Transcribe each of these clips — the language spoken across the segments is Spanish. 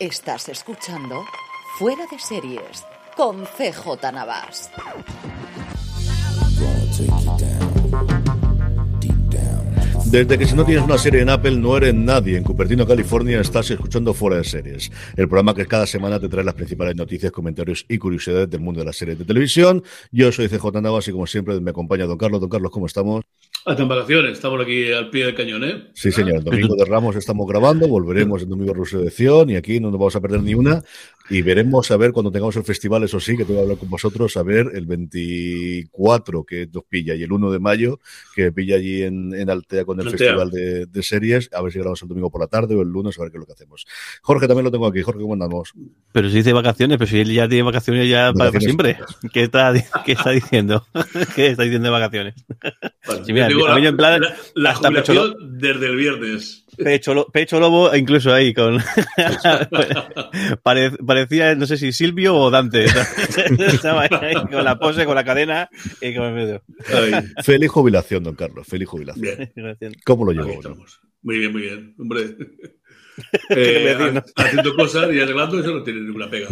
Estás escuchando Fuera de Series con CJ Navas. Desde que si no tienes una serie en Apple no eres nadie. En Cupertino, California, estás escuchando Fuera de Series, el programa que cada semana te trae las principales noticias, comentarios y curiosidades del mundo de las series de televisión. Yo soy CJ Navas y como siempre me acompaña Don Carlos. Don Carlos, ¿cómo estamos? Hasta en vacaciones, estamos aquí al pie del cañón, ¿eh? Sí, señor. Domingo de Ramos estamos grabando, volveremos el domingo de Resurrección y aquí no nos vamos a perder ni una. Y veremos a ver cuando tengamos el festival, eso sí, que tengo que hablar con vosotros, a ver el 24 que nos pilla y el 1 de mayo que pilla allí en, en Altea con el Altea. festival de, de series, a ver si grabamos el domingo por la tarde o el lunes, a ver qué es lo que hacemos. Jorge también lo tengo aquí. Jorge, ¿cómo andamos? Pero si dice vacaciones, pero si él ya tiene vacaciones ya para, siempre. ¿Qué está, ¿Qué está diciendo? ¿Qué está diciendo de vacaciones? Sí, mira, yo digo a mí la, en plan, la- la hasta pecho jubilación desde el viernes. Pecho, lo- pecho lobo, incluso ahí con. Pare- parecía, no sé si Silvio o Dante. Estaba ahí con la pose, con la cadena y con el medio. Ay, Feliz jubilación, don Carlos. Feliz jubilación. bien, ¿Cómo lo llevó? Muy bien, muy bien. Hombre. ¿Qué te voy a Eh, decir, no? haciendo cosas y arreglando, eso no tiene ninguna pega.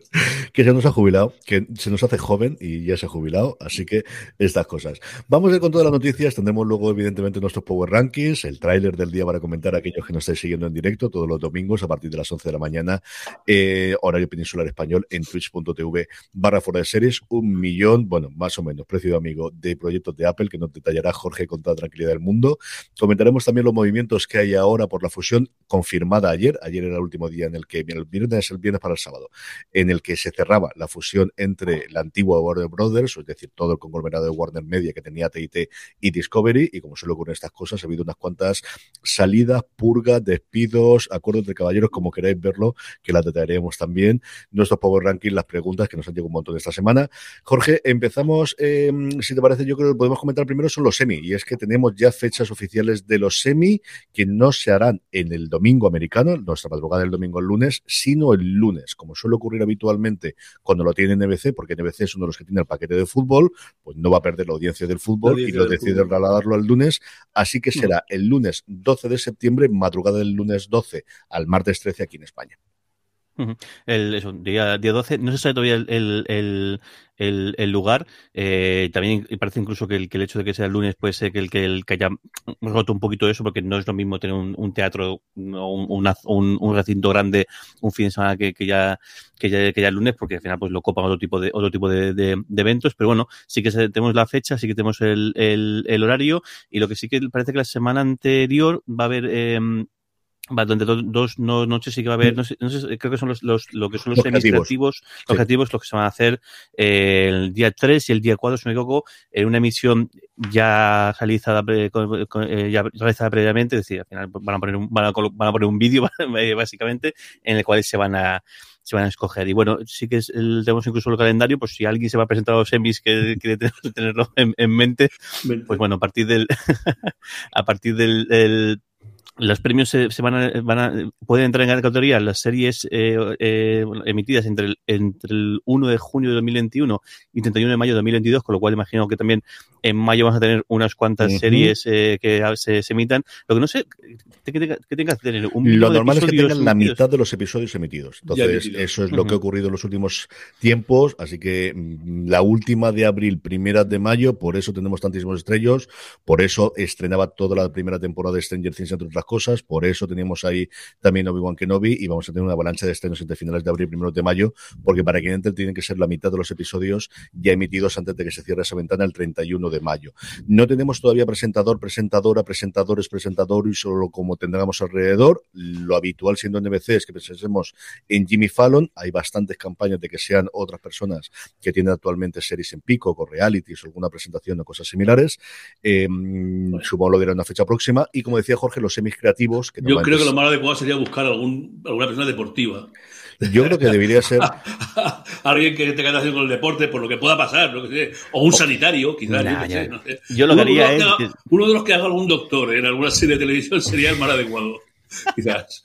que se nos ha jubilado, que se nos hace joven y ya se ha jubilado, así que estas cosas. Vamos a ir con todas las noticias, tendremos luego evidentemente nuestros Power Rankings, el tráiler del día para comentar a aquellos que nos estáis siguiendo en directo todos los domingos a partir de las 11 de la mañana, eh, horario peninsular español en twitch.tv barra fuera de series, un millón, bueno, más o menos, precio amigo, de proyectos de Apple que nos detallará Jorge con toda tranquilidad del mundo. Comentaremos también los movimientos que hay ahora por la fusión confirmada ayer, ayer era el último día en el que, el viernes, el viernes para el sábado, el que se cerraba la fusión entre la antigua Warner Brothers, es decir, todo el conglomerado de Warner Media que tenía TIT y Discovery, y como suele ocurrir en estas cosas, ha habido unas cuantas salidas, purgas, despidos, acuerdos de caballeros, como queráis verlo, que las detallaremos también. Nuestros Power Rankings, las preguntas que nos han llegado un montón esta semana. Jorge, empezamos, eh, si te parece, yo creo que podemos comentar primero son los semi, y es que tenemos ya fechas oficiales de los semi que no se harán en el domingo americano, nuestra madrugada del domingo al lunes, sino el lunes, como suele ocurrir habitualmente cuando lo tiene NBC, porque NBC es uno de los que tiene el paquete de fútbol, pues no va a perder la audiencia del fútbol y lo decide trasladarlo al lunes, así que será el lunes 12 de septiembre, madrugada del lunes 12 al martes 13 aquí en España. El, eso, día, día 12, no se sabe todavía el, el, el, el- lugar. Eh, también parece incluso que el, que el hecho de que sea el lunes puede ser que el que, el que haya roto un poquito eso, porque no es lo mismo tener un, un teatro o un, un, un recinto grande un fin de semana que, que ya que ya, que ya el lunes, porque al final pues lo copan otro tipo de otro tipo de, de- de eventos. Pero bueno, sí que tenemos la fecha, sí que tenemos el, el, horario, y lo que sí que parece que la semana anterior va a haber. em, Va, durante do- dos no- noches sí que va a haber, no sé, no sé, creo que son los, los, lo que son los Objetivos. administrativos, Sí. objetivos, los que se van a hacer eh, el día 3 y el día 4, si me equivoco, en una emisión ya realizada, pre- con- con- eh, ya realizada previamente, es decir, al final van a poner un, van a, colo- van a poner un vídeo básicamente en el cual se van a se van a escoger. Y bueno, sí que es el- tenemos incluso el calendario, pues si alguien se va a presentar a los semis que quiere tener- tenerlo en, en mente, pues bueno, a partir del a partir del, del, los premios se, se van, a, van a, pueden entrar en categoría las series eh, eh, emitidas entre el, entre el 1 de junio de 2021 y 31 de mayo de 2022, con lo cual imagino que también en mayo vamos a tener unas cuantas series eh, que se, se emitan. Lo que no sé, que tenga que, tenga que tener un Lo de normal es que tengan la emitidos. mitad de los episodios emitidos. Entonces, eso es lo que ha ocurrido en los últimos tiempos. Así que mm, la última de abril, primera de mayo, por eso tenemos tantísimos estrellos. Por eso estrenaba toda la primera temporada de Stranger Things, entre otras cosas. Por eso teníamos ahí también Obi-Wan Kenobi y vamos a tener una avalancha de estrenos entre finales de abril y primeros de mayo, porque para que entre tienen que ser la mitad de los episodios ya emitidos antes de que se cierre esa ventana el 31 de mayo. No tenemos todavía presentador, presentadora, presentadores, presentador y solo como tendremos alrededor. Lo habitual siendo en NBC es que pensemos en Jimmy Fallon. Hay bastantes campañas de que sean otras personas que tienen actualmente series en pico, con realities o alguna presentación o cosas similares. Eh, Supongo lo dirá en una fecha próxima. Y como decía Jorge, los semis creativos. Que Yo creo que lo más adecuado sería buscar algún, alguna persona deportiva. yo creo que debería ser. Alguien que tenga relación con el deporte, por lo que pueda pasar, sé. o un sanitario, quizás. Nah, yo qué ya. sé, no sé. Yo lo que Uno de haría los es haga- Uno de los que haga algún doctor en alguna serie de televisión sería el más adecuado. Quizás.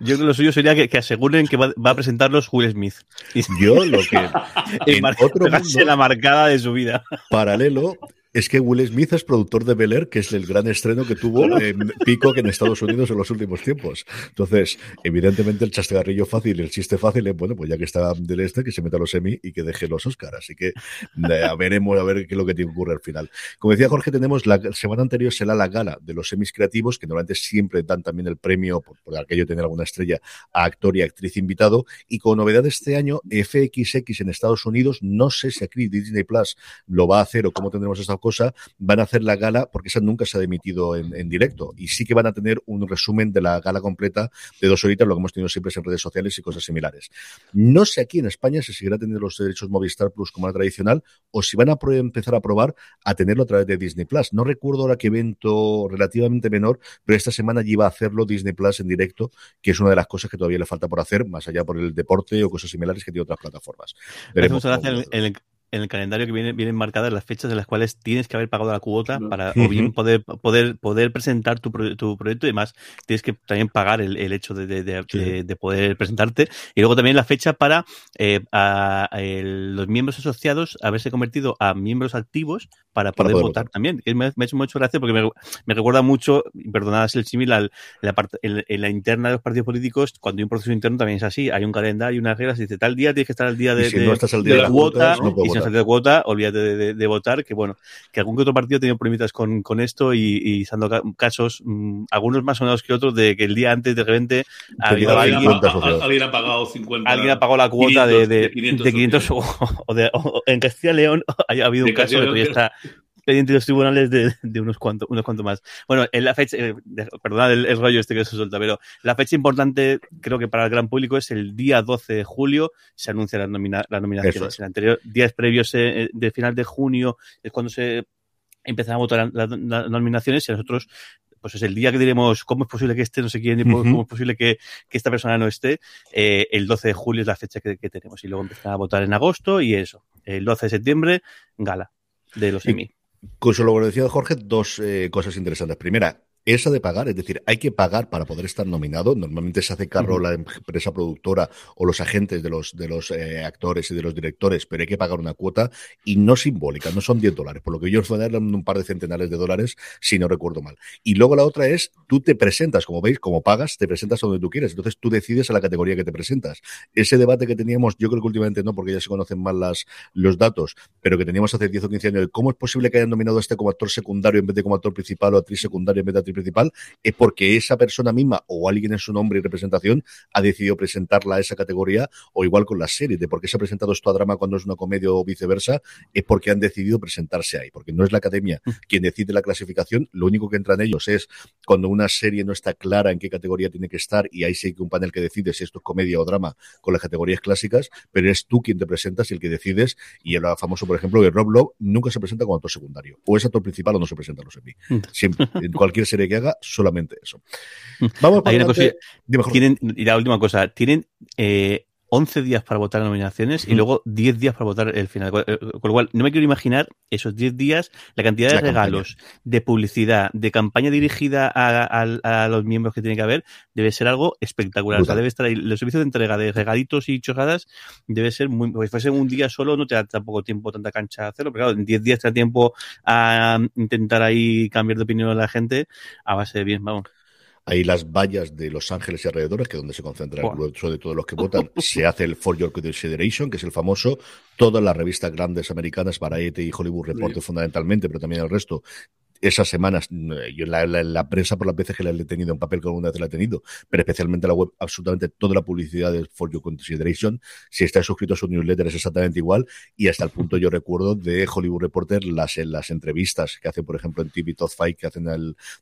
Yo creo que lo suyo sería que, que aseguren que va, va a presentarlos Will Smith. Y, Yo lo que. en mar- otro mundo- la marcada de su vida. paralelo es que Will Smith es productor de Bel Air, que es el gran estreno que tuvo en Peacock en Estados Unidos en los últimos tiempos. Entonces, evidentemente, el chascarrillo fácil, el chiste fácil es, bueno, pues ya que está del este, que se meta a los Emmy y que deje los Oscar. Así que eh, a veremos a ver qué es lo que te ocurre al final. Como decía Jorge, tenemos la semana anterior será la gala de los Emmys creativos, que normalmente siempre dan también el premio, por, por aquello de tener alguna estrella, a actor y actriz invitado. Y con novedad este año, FXX en Estados Unidos, no sé si aquí Disney Plus lo va a hacer o cómo tendremos esta cosa, van a hacer la gala, porque esa nunca se ha emitido en, en directo, y sí que van a tener un resumen de la gala completa de dos horitas, lo que hemos tenido siempre en redes sociales y cosas similares. No sé aquí en España si seguirá teniendo los derechos Movistar Plus como era tradicional, o si van a empezar a probar a tenerlo a través de Disney Plus. No recuerdo ahora qué evento relativamente menor, pero esta semana iba a hacerlo Disney Plus en directo, que es una de las cosas que todavía le falta por hacer, más allá por el deporte o cosas similares que tiene otras plataformas. Veremos mucha cómo gracia en, en el, en el calendario que viene, vienen marcadas las fechas en las cuales tienes que haber pagado la cuota No. para o bien poder, poder, poder presentar tu, pro- tu proyecto y además tienes que también pagar el, el hecho de, de- de- Sí. de- de poder presentarte. Y luego también la fecha para eh, a- a el- los miembros asociados haberse convertido a miembros activos para Para poder, votar, votar. también. Me, me ha hecho mucho gracia porque me, me recuerda mucho, y perdonad el símil, en la, parte- en, en la interna de los partidos políticos, cuando hay un proceso interno también es así. Hay un calendario, unas reglas, y dice tal día tienes que estar al día de, Y si de- no estás al día de de la las cuota, no y si no estás de cuota, olvídate de, de- de votar, que bueno, que algún que otro partido ha tenido problemitas con, con esto y, y ca- casos, mm, algunos más sonados que otros, de que el día antes de repente ha habido Tenía Alguien, alguien, ha, 50 ha- asociados. alguien ha pagado 50. alguien ha pagado la cuota de, 500, de, de 500 de 500 o, o de, o- en Castilla y León ha, ha habido De un caso que todavía está pendiente de los tribunales de, de unos cuantos unos cuantos más. Bueno, en la fecha, eh, perdonad el, el rollo este que se suelta, pero la fecha importante creo que para el gran público es el día 12 de julio se anuncian las, nomina-. Eso es. En anterior días previos eh, de final de junio es cuando se empiezan a votar las nominaciones y a nosotros pues es el día que diremos cómo es posible que esté no sé quién cómo es posible que, que esta persona no esté. Eh, el 12 de julio es la fecha que, que tenemos y luego empiezan a votar en agosto y eso. El 12 de septiembre, gala de los Emmy. Con lo que decía Jorge, dos eh, cosas interesantes. Primera, esa de pagar, es decir, hay que pagar para poder estar nominado. Normalmente se hace cargo la empresa productora o los agentes de los, de los eh, actores y de los directores, pero hay que pagar una cuota y no simbólica, no son 10 dólares, por lo que ellos van a dar un par de centenares de dólares, si no recuerdo mal. Y luego la otra es, tú te presentas, como veis, como pagas, te presentas a donde tú quieres. Entonces tú decides a la categoría que te presentas. Ese debate que teníamos, yo creo que últimamente no, porque ya se conocen mal las, los datos, pero que teníamos hace 10 o 15 años, de cómo es posible que hayan nominado a este como actor secundario en vez de como actor principal o actriz secundaria en vez de actriz principal, es porque esa persona misma o alguien en su nombre y representación ha decidido presentarla a esa categoría o igual con las series, de por qué se ha presentado esto a drama cuando es una comedia o viceversa, es porque han decidido presentarse ahí, porque no es la academia quien decide la clasificación, lo único que entra en ellos es cuando una serie no está clara en qué categoría tiene que estar y ahí sí hay que un panel que decide si esto es comedia o drama con las categorías clásicas, pero eres tú quien te presentas y el que decides y el famoso, por ejemplo, que Rob Lowe nunca se presenta como actor secundario, o es actor principal o no se presenta a los Emmy. Siempre, en cualquier serie que haga, solamente eso. Vamos Hay una cosa-. Tienen, y la última cosa, tienen eh, 11 días para votar nominaciones y luego 10 días para votar el final. Con lo cual, no me quiero imaginar esos 10 días, la cantidad de regalos, de publicidad, de campaña dirigida a, los miembros que tiene que haber, debe ser algo espectacular. O sea, debe estar ahí, los servicios de entrega de regalitos y chorradas debe ser muy, pues fuese un día solo no te da tampoco tiempo, tanta cancha a hacerlo, pero claro, en 10 días te da tiempo a intentar ahí cambiar de opinión a la gente a base de bien, vamos. Ahí las vallas de Los Ángeles y alrededores, que es donde se concentra el grueso de todos los que votan, se hace el For Your Consideration, que es el famoso. Todas las revistas grandes americanas, Variety y Hollywood Reporter fundamentalmente, pero también el resto, esas semanas, yo en la, la, prensa por las veces que la he tenido en papel, que alguna vez la he tenido, pero especialmente la web, absolutamente toda la publicidad de For Your Consideration, si estás suscrito a su newsletter es exactamente igual, y hasta el punto yo recuerdo de Hollywood Reporter las, las entrevistas que hacen, por ejemplo, en TV Top Fight, que hacen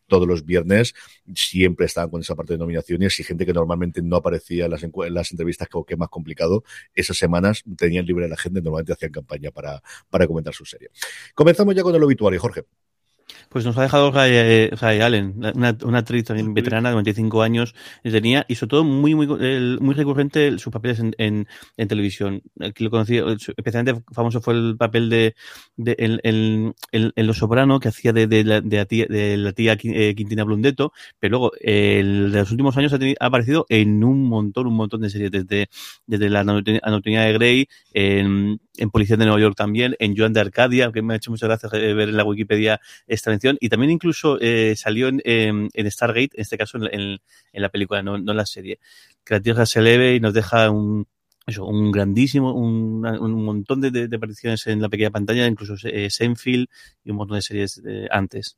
todos los viernes, siempre estaban con esa parte de nominaciones y gente que normalmente no aparecía en las, en las entrevistas, que, que es más complicado, esas semanas tenían libre la gente, normalmente hacían campaña para, para comentar su serie. Comenzamos ya con el obituario, Jorge. Pues nos ha dejado Ray, Allen, una, una, actriz también veterana de 95 años tenía, y sobre todo muy muy muy recurrente sus papeles en, en, en, televisión. Aquí lo conocí, especialmente famoso fue el papel de, de en, en, Los Soprano, que hacía de, de, la, de, la tía, de la tía eh, Quintina Blundetto, pero luego el, de los últimos años ha, tenido, ha, aparecido en un montón, un montón de series, desde, desde la anatomía de Grey, en, en Policía de Nueva York también, en Joan de Arcadia, que me ha hecho muchas gracias eh, ver en la Wikipedia esta mención, y también incluso eh, salió en, en, Stargate, en este caso en, en, en la película, no, no, en la serie. Que la Tierra se eleve y nos deja un, eso, un grandísimo, un, un montón de, apariciones en la pequeña pantalla, incluso eh, Seinfeld y un montón de series eh, antes.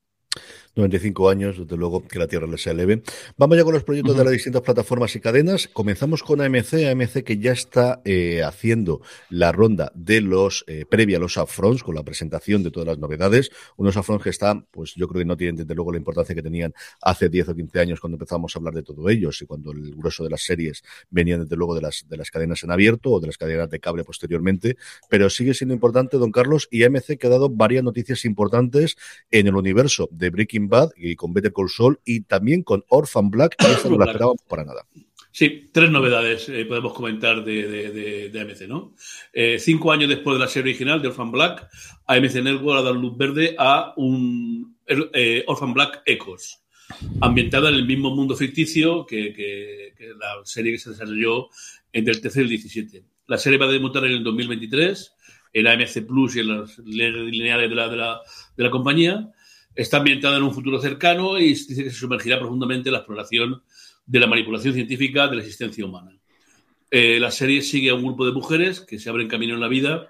95 años, desde luego que la Tierra les sea leve. Vamos ya con los proyectos uh -huh. de las distintas plataformas y cadenas. Comenzamos con AMC, AMC que ya está eh, haciendo la ronda de los eh, previa a los upfronts con la presentación de todas las novedades. Unos upfronts que están, pues yo creo que no tienen desde luego la importancia que tenían hace 10 o 15 años cuando empezamos a hablar de todo ellos y cuando el grueso de las series venían desde luego de las, de las cadenas en abierto o de las cadenas de cable posteriormente, pero sigue siendo importante, don Carlos, y AMC que ha dado varias noticias importantes en el universo de Breaking Bad y con Better Call Saul y también con Orphan Black, y no la esperábamos para nada. Sí, tres novedades eh, podemos comentar de, de, de, de AMC, ¿no? Eh, cinco años después de la serie original de Orphan Black, AMC Network ha dado luz verde a un eh, Orphan Black Echoes, ambientada en el mismo mundo ficticio que, que, que la serie que se desarrolló entre el 13 y el 17. La serie va a debutar en el 2023 en AMC Plus y en las lineales de la, de la, de la compañía Está ambientada en un futuro cercano y dice que se sumergirá profundamente en la exploración de la manipulación científica de la existencia humana. Eh, la serie sigue a un grupo de mujeres que se abren camino en la vida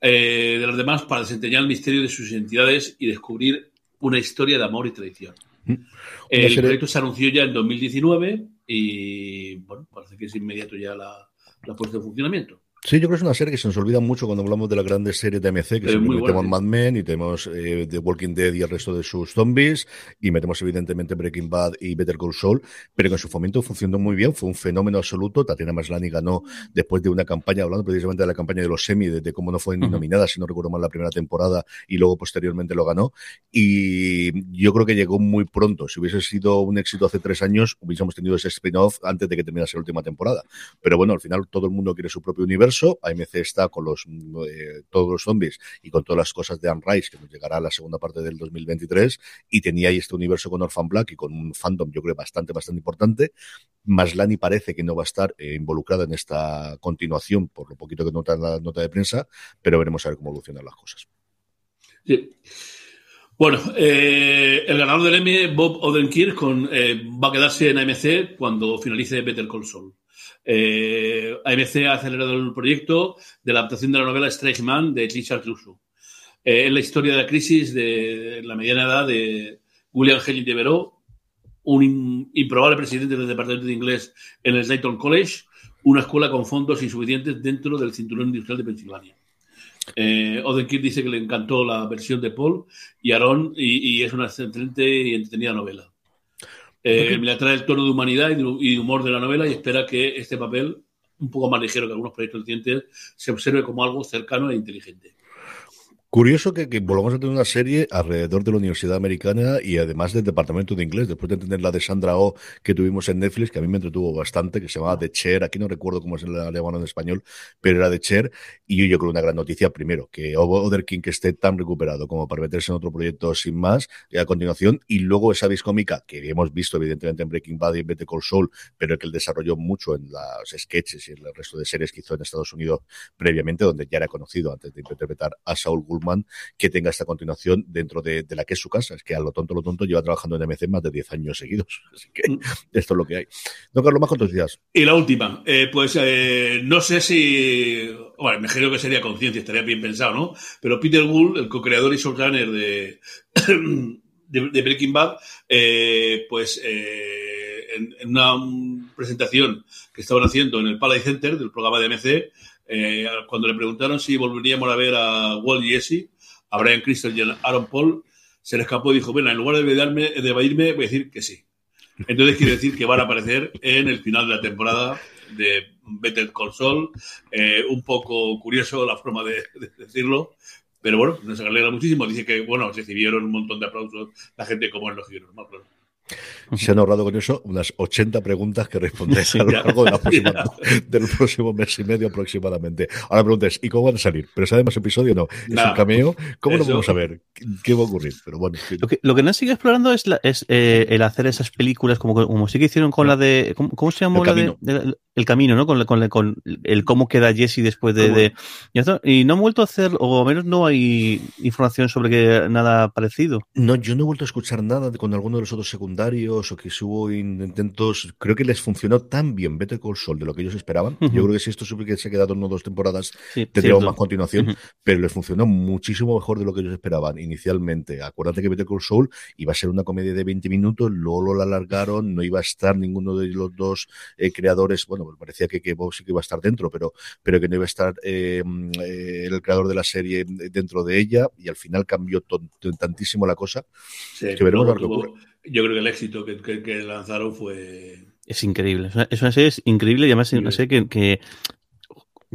eh, de las demás para desentrañar el misterio de sus identidades y descubrir una historia de amor y traición. Mm. El serie... proyecto se anunció ya en 2019 y bueno, parece que es inmediato ya la, la puesta en funcionamiento. Sí, yo creo que es una serie que se nos olvida mucho cuando hablamos de las grandes series de AMC, que siempre metemos Mad Men y tenemos eh, The Walking Dead y el resto de sus zombies, y metemos evidentemente Breaking Bad y Better Call Saul, pero que en su fomento funcionó muy bien, fue un fenómeno absoluto. Tatiana Maslany ganó después de una campaña, hablando precisamente de la campaña de los semi, de, de cómo no fue ni nominada, si no recuerdo mal, la primera temporada, y luego posteriormente lo ganó. Y yo creo que llegó muy pronto. Si hubiese sido un éxito hace tres años, hubiésemos tenido ese spin-off antes de que terminase la última temporada. Pero bueno, al final todo el mundo quiere su propio universo universo. AMC está con los eh, todos los zombies y con todas las cosas de Anne Rice, que nos llegará a la segunda parte del 2023, y tenía ahí este universo con Orphan Black y con un fandom, yo creo, bastante, bastante importante. Maslani parece que no va a estar eh, involucrada en esta continuación, por lo poquito que nota la nota de prensa, pero veremos a ver cómo evolucionan las cosas. Bueno, eh, el ganador del Emmy, Bob Odenkirk, con, eh, va a quedarse en AMC cuando finalice Better Call Saul. Eh, AMC ha acelerado el proyecto de la adaptación de la novela Strange Man de Richard Russo. Eh, es la historia de la crisis de la mediana edad de William Henry Devereux, un improbable presidente del departamento de inglés en el Slayton College, una escuela con fondos insuficientes dentro del cinturón industrial de Pensilvania. Eh, Odenkirk dice que le encantó la versión de Paul y Aaron y, y es una excelente y entretenida novela. Eh, le atrae el tono de humanidad y de, y de, humor de la novela y espera que este papel, un poco más ligero que algunos proyectos recientes, se observe como algo cercano e inteligente. Curioso que, que, volvamos a tener una serie alrededor de la Universidad Americana y además del Departamento de Inglés, después de tener la de Sandra O oh que tuvimos en Netflix, que a mí me entretuvo bastante, que se llamaba The Chair, aquí no recuerdo cómo es el alemán en español, pero era The Chair, y yo creo una gran noticia, primero, que Other King esté tan recuperado como para meterse en otro proyecto sin más, y a continuación, y luego esa cómica que hemos visto evidentemente en Breaking Bad y Better Call Saul, pero que él desarrolló mucho en los sketches y en el resto de series que hizo en Estados Unidos previamente, donde ya era conocido antes de interpretar a Saul Gould que tenga esta continuación dentro de, la que es su casa. Es que a lo tonto, lo tonto lleva trabajando en MC más de 10 años seguidos. Así que mm. esto es lo que hay. Don Carlos, más noticias. Y la última, eh, pues eh, no sé si, bueno, me creo que sería conciencia, estaría bien pensado, ¿no? Pero Peter Gould, el co-creador y showrunner de, de, Breaking Bad, eh, pues en, en, una presentación que estaban haciendo en el Palais Center del programa de MC, eh, cuando le preguntaron si volveríamos a ver a Walt Jesse, a Brian Crystal y a Aaron Paul, se le escapó y dijo, bueno, en lugar de, darme, de evadirme, voy a decir que sí. Entonces quiere decir que van a aparecer en el final de la temporada de Better Saul. Eh, un poco curioso la forma de, decirlo, pero bueno, nos alegra muchísimo. Dice que, bueno, recibieron un montón de aplausos la gente como en los guiones, ¿no? Se han ahorrado con eso unas 80 preguntas que responder a lo largo de la próxima, del próximo mes y medio aproximadamente. Ahora preguntas, ¿y cómo van a salir? ¿Pero sabemos episodio no? ¿Es un cameo? ¿Cómo lo vamos a ver? ¿Qué va a ocurrir? Pero bueno. Lo, que, lo que no sigue explorando es, es eh, el hacer esas películas como, como sí que hicieron con la de. ¿Cómo, se llamó la de, El camino, ¿no? Con, con, con, el cómo queda Jesse después de. de y, no han vuelto a hacer, o al menos no hay información sobre que nada parecido. No, yo no he vuelto a escuchar nada con alguno de los otros secundarios o que hubo intentos, creo que les funcionó tan bien Better Call Saul de lo que ellos esperaban. Yo creo que si esto que se ha quedado en dos temporadas, tendríamos más continuación, pero les funcionó muchísimo mejor de lo que ellos esperaban inicialmente. Acuérdate que Better Call Saul iba a ser una comedia de 20 minutos, luego lo alargaron, no iba a estar ninguno de los dos eh, creadores, bueno, pues parecía que, que Bob sí que iba a estar dentro, pero, pero que no iba a estar eh, eh, el creador de la serie dentro de ella, y al final cambió tantísimo la cosa que veremos lo que ocurre yo creo que el éxito que, lanzaron fue... Es increíble, es una, serie increíble y además es una serie que,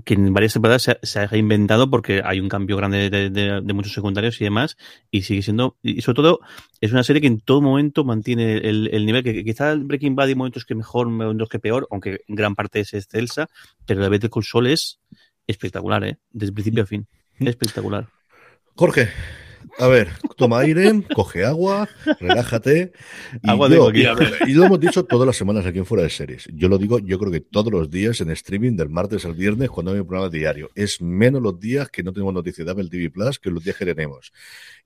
que, en varias temporadas se ha, reinventado porque hay un cambio grande de, muchos secundarios y demás y sigue siendo, y sobre todo es una serie que en todo momento mantiene el, nivel, que quizá Breaking Bad hay momentos que mejor, momentos que peor, aunque en gran parte es excelsa, pero la Better Call Saul es espectacular, ¿eh? desde principio a fin, mm. espectacular. Jorge, a ver, toma aire, coge agua, relájate. Y, agua y lo hemos dicho todas las semanas aquí en Fuera de Series. Yo lo digo, yo creo que todos los días en streaming, del martes al viernes, cuando hay un programa diario. Es menos los días que no tenemos noticias de Apple TV Plus que los días que tenemos.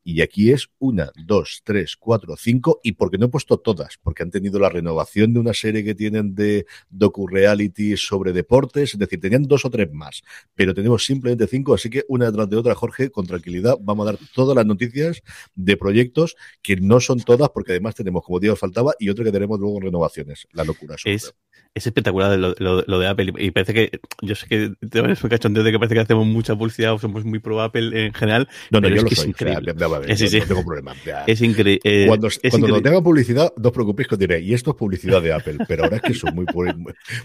Y aquí es una, dos, tres, cuatro, cinco, y porque no he puesto todas, porque han tenido la renovación de una serie que tienen de docu-reality sobre deportes, es decir, tenían dos o tres más, pero tenemos simplemente cinco, así que una detrás de otra, Jorge, con tranquilidad, vamos a dar todas las noticias de proyectos que no son todas, porque además tenemos, como Dios faltaba, y otro que tenemos luego renovaciones. La locura. Es, es espectacular lo, lo, de Apple, y parece que, yo sé que te un cachondeo de que parece que hacemos mucha publicidad o somos muy pro Apple en general. No, no, yo lo soy. no, tengo problema. Es increíble. Eh, cuando, cuando no tenga publicidad, no os preocupéis que os diré, y esto es publicidad de Apple, pero ahora es que soy muy,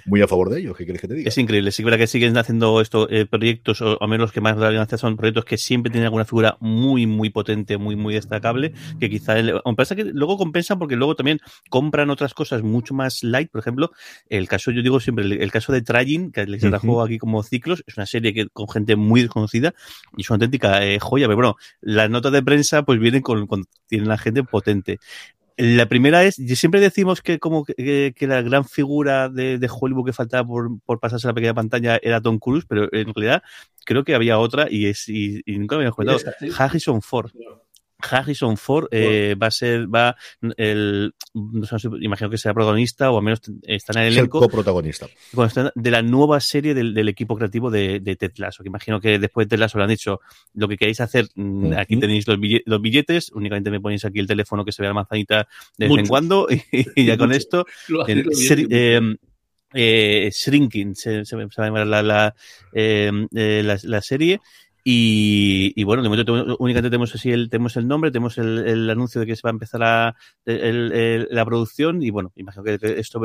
muy, a favor de ellos. ¿Qué quieres que te diga? Es increíble. Sí, verdad que siguen haciendo estos eh, proyectos, o al menos los que más hacer son proyectos que siempre tienen alguna figura muy, muy potente, muy, muy destacable, que quizá, pasa que luego compensan porque luego también compran otras cosas mucho más light. Por ejemplo, el caso, yo digo siempre, el, caso de Tragin, que les trajo aquí como ciclos, es una serie que con gente muy desconocida y es una auténtica eh, joya, pero bueno, las notas de prensa pues vienen con, con tienen la gente potente. La primera es, siempre decimos que como que, la gran figura de, Hollywood que faltaba por, por, pasarse a la pequeña pantalla era Tom Cruise, pero en realidad creo que había otra y es y, nunca me habíamos comentado. Harrison Ford. Harrison Ford eh, va a ser, va, el, imagino que será protagonista o al menos está en el elenco. Es el coprotagonista. De la nueva serie del, equipo creativo de, de, Ted Lasso, que imagino que después de Ted Lasso le han dicho, lo que queréis hacer, mm, aquí tenéis los billetes, únicamente me ponéis aquí el teléfono que se vea la manzanita de vez en cuando y, ya con esto. Eh, eh, Shrinking se, se, va a llamar la, la, la, la serie y, bueno, de momento únicamente tenemos así el, tenemos el nombre, tenemos el, anuncio de que se va a empezar a, la producción y bueno, imagino que esto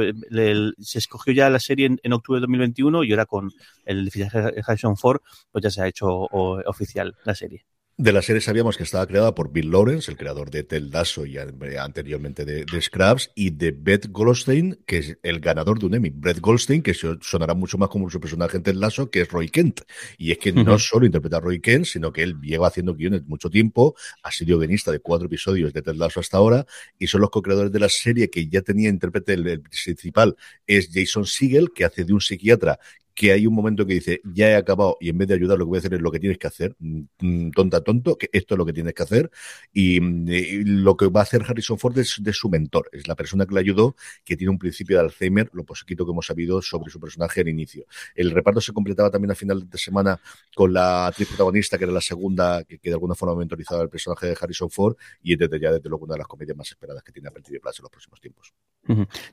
se escogió ya la serie en, octubre de 2021 y ahora con el de Harrison Ford pues ya se ha hecho oficial la serie. De la serie sabíamos que estaba creada por Bill Lawrence, el creador de Tel Dasso y anteriormente de, Scraps, y de Beth Goldstein, que es el ganador de un Emmy. Brett Goldstein, que sonará mucho más como su personaje en Ted Lasso, que es Roy Kent. Y es que no solo interpreta a Roy Kent, sino que él lleva haciendo guiones mucho tiempo, ha sido guionista de cuatro episodios de Ted Lasso hasta ahora, y son los co-creadores de la serie que ya tenía intérprete el, principal, es Jason Siegel, que hace de un psiquiatra que hay un momento que dice, ya he acabado y en vez de ayudar lo que voy a hacer es lo que tienes que hacer, mm, mm, tonta, tonto, que esto es lo que tienes que hacer. Y, mm, lo que va a hacer Harrison Ford es de su mentor, es la persona que le ayudó, que tiene un principio de Alzheimer, lo poquito que hemos sabido sobre su personaje al inicio. El reparto se completaba también a final de semana con la actriz protagonista, que era la segunda, que, de alguna forma mentorizaba el personaje de Harrison Ford, y desde ya, desde luego, una de las comedias más esperadas que tiene Apple TV Plus en los próximos tiempos.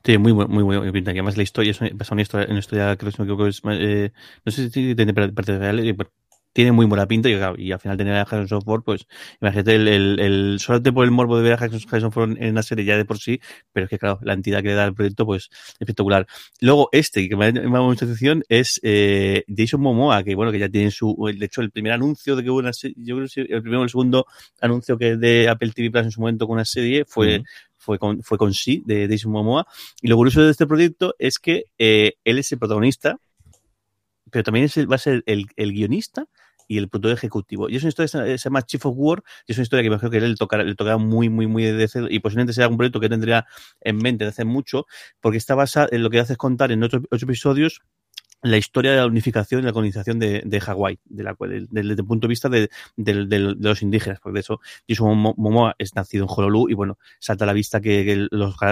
Sí, muy, muy, muy. Que además la historia es una historia, una historia creo que es, eh, no sé si tiene parte real, eh, tiene muy buena pinta y, y al final tener a Harrison Ford, pues imagínate el, el, el solamente por el morbo de ver a Harrison Ford en una serie ya de por sí, pero es que claro, la entidad que le da al proyecto, pues espectacular. Luego este, que me ha llamado mucha atención, es eh, Jason Momoa, que bueno, que ya tiene su, de hecho el primer anuncio de que hubo una serie, yo creo que el primero o el segundo anuncio que de Apple TV Plus en su momento con una serie fue, fue con, fue con sí, de Jason Momoa. Y lo curioso de este proyecto es que eh, él es el protagonista, pero también va a ser el, guionista y el productor ejecutivo. Y es una historia se llama Chief of War, y es una historia que me imagino que le tocará, muy, muy, muy de cero, y posiblemente sea un proyecto que tendría en mente de hace mucho, porque está basado en lo que hace es contar en otros ocho episodios la historia de la unificación y la colonización de, de Hawái, de desde el punto de vista de, los indígenas, porque de eso Jason Momoa es nacido en Honolulu y bueno, salta a la vista que, el,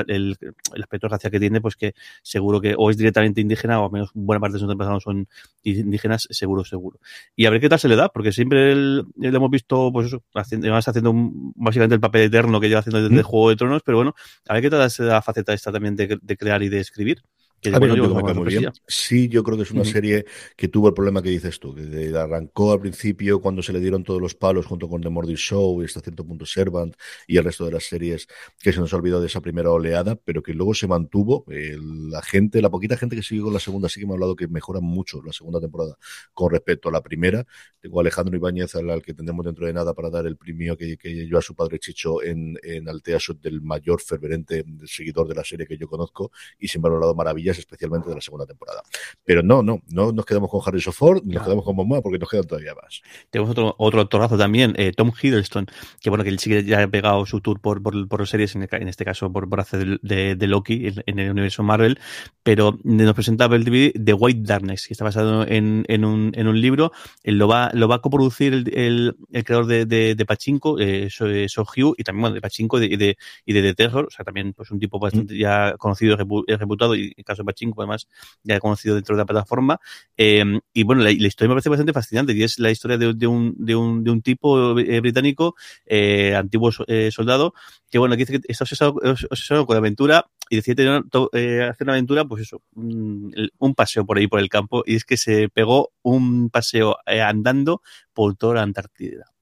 el, aspecto racial que tiene, pues que seguro que o es directamente indígena o al menos buena parte de sus antepasados son indígenas, seguro, seguro. Y a ver qué tal se le da, porque siempre le hemos visto, pues eso, haciendo, además haciendo básicamente el papel eterno que lleva haciendo desde el Juego de Tronos, pero bueno, a ver qué tal se da la faceta esta también de, de crear y de escribir. Muy bien. Sí, yo creo que es una serie que tuvo el problema que dices tú, que arrancó al principio cuando se le dieron todos los palos junto con The Mordy Show y hasta cierto punto Servant y el resto de las series que se nos ha olvidado de esa primera oleada, pero que luego se mantuvo. la gente, la poquita gente que sigue con la segunda, sí que me ha hablado que mejora mucho la segunda temporada con respecto a la primera. Tengo a Alejandro Ibáñez, al, que tendremos dentro de nada para dar el premio que, que a su padre Chicho en, en Altea del mayor fervente seguidor de la serie que yo conozco y siempre ha hablado especialmente de la segunda temporada. Pero no, no, no nos quedamos con Harrison Ford, ni nos quedamos con Momoa porque nos quedan todavía más. Tenemos otro, otro actorazo también, eh, Tom Hiddleston, que bueno, que él sí que ya ha pegado su tour por, por, por series, en, en, este caso por, por hacer de, de, Loki en, el universo Marvel, pero nos presentaba el DVD de White Darkness, que está basado en, en, un, en un libro, él lo va, lo va a coproducir el, el, el creador de, de, de Pachinko, eh, So, so Hugh, y también bueno, de Pachinko y de, y de, de, Terror, o sea, también pues un tipo bastante mm. ya conocido y reputado, y en caso de Pachinko además ya he conocido dentro de la plataforma. Eh, y bueno, la, historia me parece bastante fascinante y es la historia de, un, de, un, de un tipo eh, británico, eh, antiguo eh, soldado, que bueno, que dice que está obsesado con la aventura y decide hacer una aventura, pues eso, un, un, paseo por ahí por el campo y es que se pegó un paseo andando por toda la Antártida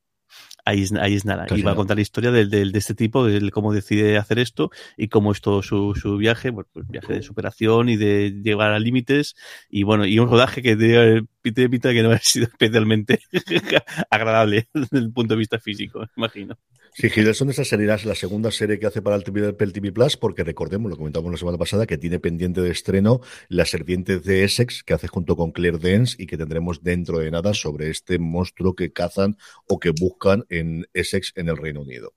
ahí es, ahí es nada. y va a contar la historia de, de, de, este tipo, de cómo decide hacer esto y cómo es todo su, su viaje, pues, viaje de superación y de llegar a límites y bueno, y un rodaje que tiene pinta que no ha sido especialmente agradable desde el punto de vista físico, imagino. Sí, Hiddleston esa sería la segunda serie que hace para el TV, TV Plus, porque recordemos, lo comentamos la semana pasada, que tiene pendiente de estreno La Serpiente de Essex, que hace junto con Claire Dance y que tendremos dentro de nada sobre este monstruo que cazan o que buscan en Essex, en el Reino Unido.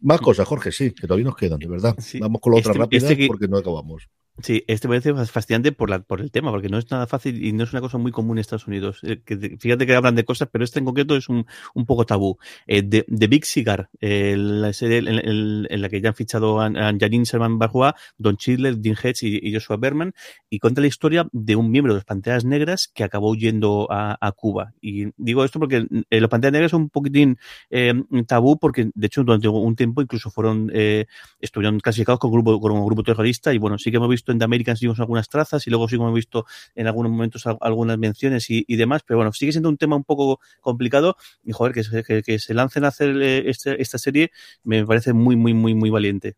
Más cosas, Jorge, sí, que todavía nos quedan, de verdad. Vamos con la otra este, rápida este porque no acabamos. Sí, este parece fascinante por, la, por el tema, porque no es nada fácil y no es una cosa muy común en Estados Unidos. Eh, fíjate que hablan de cosas, pero este en concreto es un, poco tabú. Eh, Big Cigar, la serie en, la que ya han fichado a, Janine Sherman Barjoa, Don Chidler, Dean Hedge y, Joshua Berman, y cuenta la historia de un miembro de los Panteras Negras que acabó huyendo a, a Cuba. Y digo esto porque eh, los Panteras Negras son un poquitín eh, tabú, porque de hecho durante un tiempo incluso fueron, estuvieron clasificados como grupo, como grupo terrorista, y bueno, sí que hemos visto en The Americans vimos algunas trazas y luego sí hemos visto en algunos momentos algunas menciones y, demás, pero bueno, sigue siendo un tema un poco complicado y joder, que, que, que se lancen a hacer eh, este, esta serie me parece muy, muy, muy, muy valiente.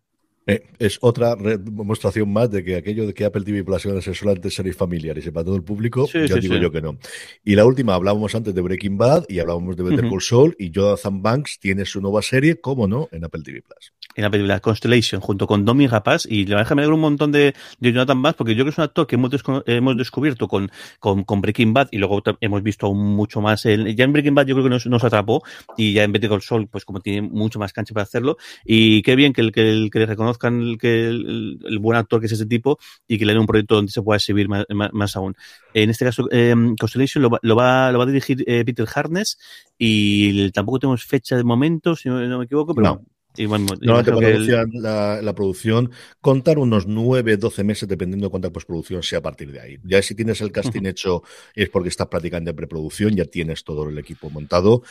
Eh, es otra demostración más de que aquello de que Apple TV Plus ser solamente series familiares y para todo el público, Sí, ya sí, digo sí. yo que no. Y la última, hablábamos antes de Breaking Bad y hablábamos de Better Ujú. Call Saul y Jonathan Banks tiene su nueva serie, cómo no, en Apple TV Plus. En la película Constellation junto con Domi Rapaz y le va a dejar un montón de, de Jonathan Bass porque yo creo que es un actor que hemos, hemos descubierto con, con, Breaking Bad y luego hemos visto mucho más en- ya en Breaking Bad yo creo que nos, atrapó y ya en Better Call Saul pues como tiene mucho más cancha para hacerlo y qué bien que, el, que, el- le reconozcan el, que el, el buen actor que es ese tipo y que le den un proyecto donde se pueda exhibir más, aún. En este caso eh, Constellation lo lo va, lo va a dirigir eh, Peter Harness y tampoco tenemos fecha de momento si no, me equivoco pero y bueno, cuando que el- anuncian la, la producción, contar unos 9, 12 meses dependiendo de cuánta postproducción sea a partir de ahí. Ya si tienes el casting hecho es porque estás practicando en preproducción, ya tienes todo el equipo montado.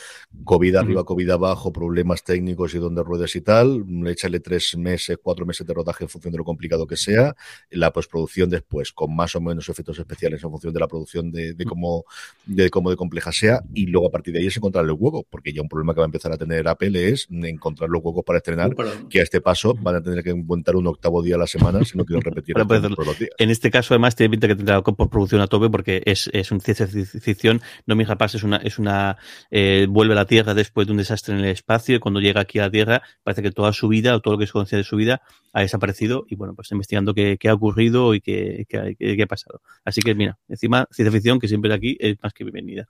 COVID arriba, COVID abajo, problemas técnicos y donde ruedas y tal. Échale tres meses, cuatro meses de rodaje en función de lo complicado que sea. La postproducción después, con más o menos efectos especiales en función de la producción de, de cómo, de cómo de compleja sea. Y luego a partir de ahí es encontrar el hueco, porque ya un problema que va a empezar a tener Apple es encontrar los huecos para estrenar que a este paso van a tener que montar un octavo día a la semana si no quieren repetir todos los días. En este caso, además, tiene pinta que tendrá postproducción a tope porque es, es un ciencia ficción. No, mi rapaz es una, es una, eh, vuelve a la Tierra después de un desastre en el espacio y cuando llega aquí a la Tierra parece que toda su vida o todo lo que se conoce de su vida ha desaparecido y bueno, pues investigando qué, qué ha ocurrido y qué, qué, qué- qué ha pasado. Así que mira, encima, ciencia ficción que siempre aquí es más que bienvenida.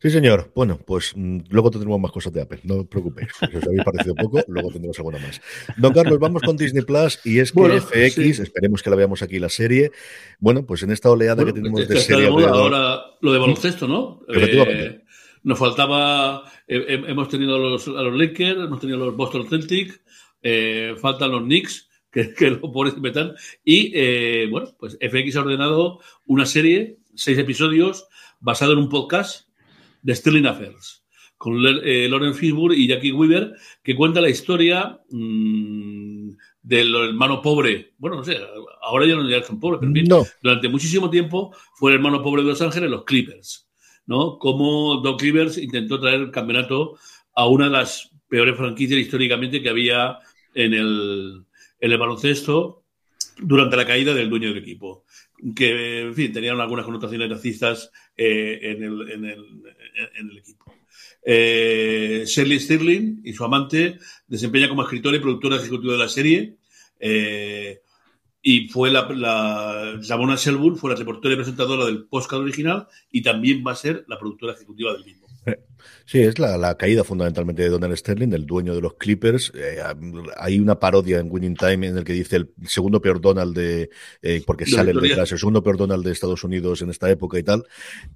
Sí, señor. Bueno, pues mm, luego tendremos más cosas de Apple, no os preocupéis. Si os habéis parecido poco, luego tendremos alguna más. Don Carlos, vamos con Disney Plus y es que Bueno, FX, sí. esperemos que la veamos aquí la serie. Bueno, pues en esta oleada Bueno, que tenemos de serie alrededor- ahora lo de baloncesto, ¿no? Efectivamente. Eh, nos faltaba, eh, eh, hemos tenido a los, a los Lakers, hemos tenido a los Boston Celtics, eh, faltan los Knicks, que, que lo pones metal, y bueno, pues FX ha ordenado una serie, seis episodios, basado en un podcast de Sterling Affairs, con eh, Lauren Fishburne y Jackie Weaver, que cuenta la historia mm, del hermano pobre. Bueno, no sé, ahora ya no son pobres, pero en fin, No, durante muchísimo tiempo fue el hermano pobre de Los Ángeles, los Clippers, ¿no? Como Doc Rivers intentó traer el campeonato a una de las peores franquicias históricamente que había en el, en el baloncesto durante la caída del dueño del equipo. Que, en fin, tenían algunas connotaciones racistas eh, en, el, en, el, en el equipo. Eh, Shirley Stirling y su amante desempeña como escritora y productora ejecutiva de la serie. Eh, y fue la, la Shelburne fue la reportera y presentadora del podcast original y también va a ser la productora ejecutiva del mismo. Sí, es la, la caída fundamentalmente de Donald Sterling, del dueño de los Clippers. Eh, hay una parodia en Winning Time en el que dice el segundo peor Donald de, eh, porque sale el el segundo peor Donald de Estados Unidos en esta época y tal.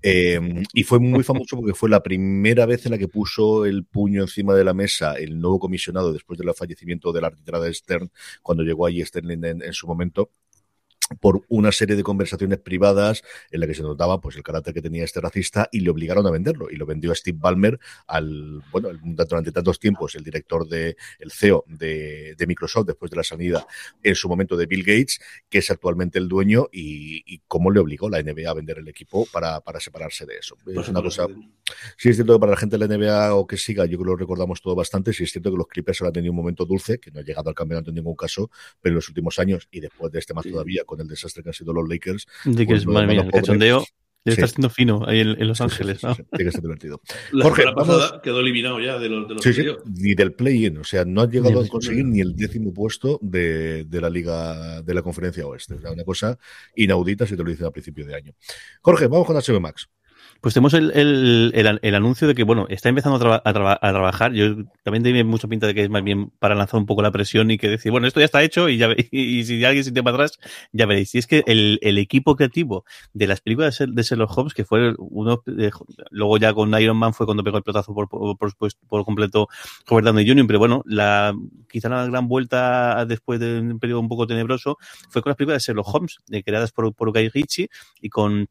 Eh, y fue muy famoso porque fue la primera vez en la que puso el puño encima de la mesa el nuevo comisionado después del fallecimiento de la arbitrada de Stern, cuando llegó allí Sterling en, en su momento por una serie de conversaciones privadas en la que se notaba pues el carácter que tenía este racista y le obligaron a venderlo y lo vendió a Steve Ballmer al bueno durante tantos tiempos el director de el CEO de, de Microsoft después de la salida en su momento de Bill Gates que es actualmente el dueño y, y cómo le obligó la NBA a vender el equipo para, para separarse de eso. Es una cosa Sí, es cierto que para la gente de la NBA o que siga, yo creo que lo recordamos todo bastante. Sí, es cierto que los Clippers ahora han tenido un momento dulce, que no ha llegado al campeonato en ningún caso, pero en los últimos años y después de este más Sí. todavía, con el desastre que han sido los Lakers. De que Pues es, madre de mía, el cachondeo le Sí. está haciendo fino ahí en, en Los Sí, sí, Ángeles. sí, ¿no? sí, tiene que ser divertido. La Jorge, pasada quedó eliminado ya de los, de los Sí, ni del play-in, o sea, no han llegado a conseguir ni el décimo puesto de, de la Liga de la Conferencia Oeste. O sea, una cosa inaudita si te lo dicen a principio de año. Jorge, vamos con HBO Max. Pues tenemos el, el, el, el anuncio de que, bueno, está empezando a, traba- a, a trabajar. Yo también tiene mucha pinta de que es más bien para lanzar un poco la presión y que decir, bueno, esto ya está hecho y ya ve- y, si alguien se para atrás, ya veréis. Y es que el, el equipo creativo de las películas de Sherlock Holmes, que fue uno, de- luego ya con Iron Man fue cuando pegó el pelotazo por, por, por, por completo Robert Downey Jr., pero bueno, la, quizá la gran vuelta después de un periodo un poco tenebroso fue con las películas de Sherlock Holmes, eh, creadas por, por Guy Ritchie y con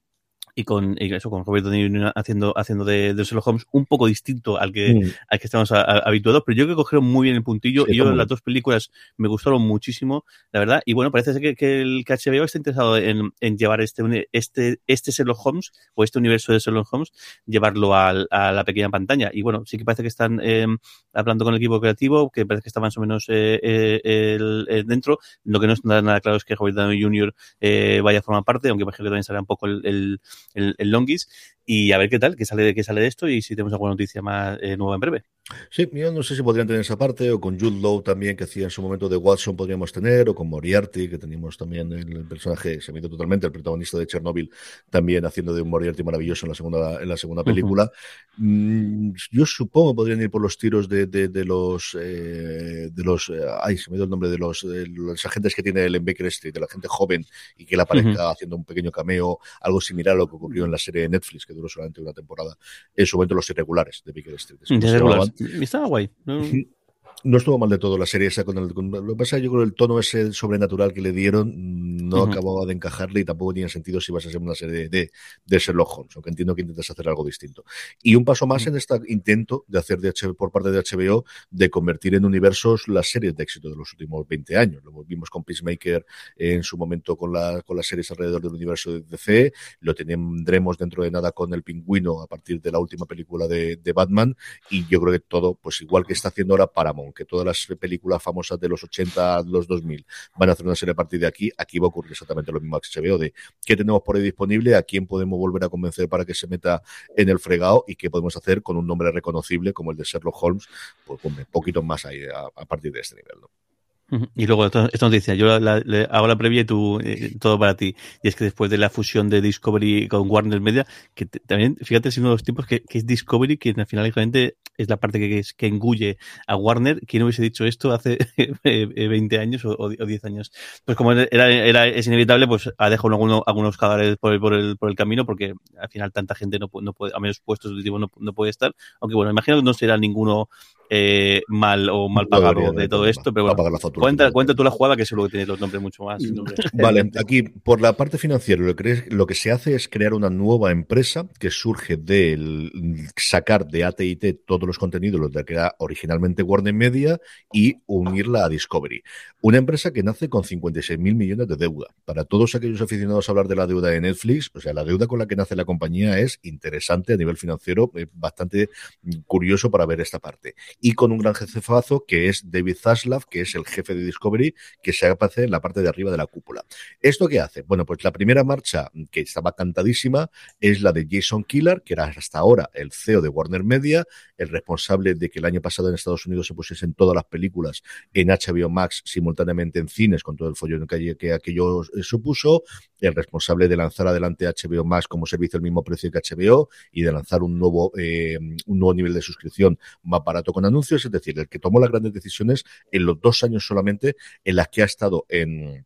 y con y eso con Robert Downey Jr. haciendo haciendo de, de Sherlock Holmes un poco distinto al que Mm. al que estamos a- a- habituados pero yo creo que cogieron muy bien el puntillo Sí, y yo las dos películas me gustaron muchísimo la verdad y bueno parece ser que, que el que HBO está interesado en, en llevar este este este Sherlock Holmes o este universo de Sherlock Holmes llevarlo al- a la pequeña pantalla y bueno sí que parece que están eh, hablando con el equipo creativo que parece que está más o menos eh, eh, el- el dentro lo que no está nada claro es que Robert Downey Jr. eh, vaya a formar parte aunque imagino que también será un poco el, el, el, el Longis y a ver qué tal, qué sale, qué sale de esto y si tenemos alguna noticia más eh, nueva en breve. Sí, yo no sé si podrían tener esa parte, o con Jude Law también, que hacía en su momento de Watson, podríamos tener, o con Moriarty, que teníamos también el, personaje, se me totalmente, el protagonista de Chernobyl, también haciendo de un Moriarty maravilloso en la segunda, en la segunda película. Mm, yo supongo que podrían ir por los tiros de, de, de los, eh, de los, eh, ay, se me ha ido el nombre, de los, de los agentes que tiene el en Baker Street, de la gente joven, y que le aparezca haciendo un pequeño cameo, algo similar a lo que ocurrió en la serie de Netflix, que duró solamente una temporada, en su momento los irregulares de Baker Street. Es como se ¿no? Estuvo mal de todo la serie esa con el, con- lo que pasa yo creo que el tono ese sobrenatural que le dieron no acababa de encajarle y tampoco tenía sentido si vas a ser una serie de, de, de Sherlock Holmes, aunque entiendo que intentas hacer algo distinto. Y un paso más en este intento de hacer de H- por parte de HBO de convertir en universos las series de éxito de los últimos 20 años. Lo vimos con Peacemaker en su momento con, la, con las series alrededor del universo de DC, lo tendremos dentro de nada con el pingüino a partir de la última película de, de Batman y yo creo que todo, pues igual que está haciendo ahora Paramount, que todas las películas famosas de los 80 a los 2000 van a hacer una serie a partir de aquí, aquí va a ocurrir exactamente lo mismo que HBO de qué tenemos por ahí disponible, a quién podemos volver a convencer para que se meta en el fregado y qué podemos hacer con un nombre reconocible como el de Sherlock Holmes, pues un poquito más ahí a, partir de este nivel. Y luego esta, esta noticia, yo la, la- le hago la previa y eh, todo para ti. Y es que después de la fusión de Discovery con Warner Media, que te- también, fíjate, es uno de los tiempos que, es Discovery, que al final realmente es la parte que, engulle a Warner. ¿Quién hubiese dicho esto hace eh, eh, 20 años o, o 10 años? Pues como era, era, es inevitable, pues ha dejado algunos, algunos cadáveres por el, por, el, por el camino, porque al final tanta gente no, no puede, a menos puestos no, no puede estar. Aunque bueno, imagino que no será ninguno eh, mal o mal No pagado de todo esto, pero bueno. pagar la factura. Cuenta, cuenta tú la jugada que seguro que tiene los nombres mucho más. Vale, aquí por la parte financiera lo que, lo que se hace es crear una nueva empresa que surge del sacar de AT&T todos los contenidos, los de que era originalmente Warner Media y unirla a Discovery. Una empresa que nace con 56 mil millones de deuda. Para todos aquellos aficionados a hablar de la deuda de Netflix, o sea, la deuda con la que nace la compañía es interesante a nivel financiero, eh, bastante curioso para ver esta parte. Y con un gran jefazo que es David Zaslav, que es el jefe de Discovery, que se aparece en la parte de arriba de la cúpula. ¿Esto qué hace? Bueno, pues la primera marcha que estaba cantadísima es la de Jason Killer, que era hasta ahora el CEO de Warner Media, el responsable de que el año pasado en Estados Unidos se pusiesen todas las películas en HBO Max simultáneamente en cines con todo el follón que, que aquello eh, supuso, el responsable de lanzar adelante HBO Max como servicio al mismo precio que HBO y de lanzar un nuevo, eh, un nuevo nivel de suscripción más barato con anuncios, es decir, el que tomó las grandes decisiones en los dos años solamente en las que ha estado en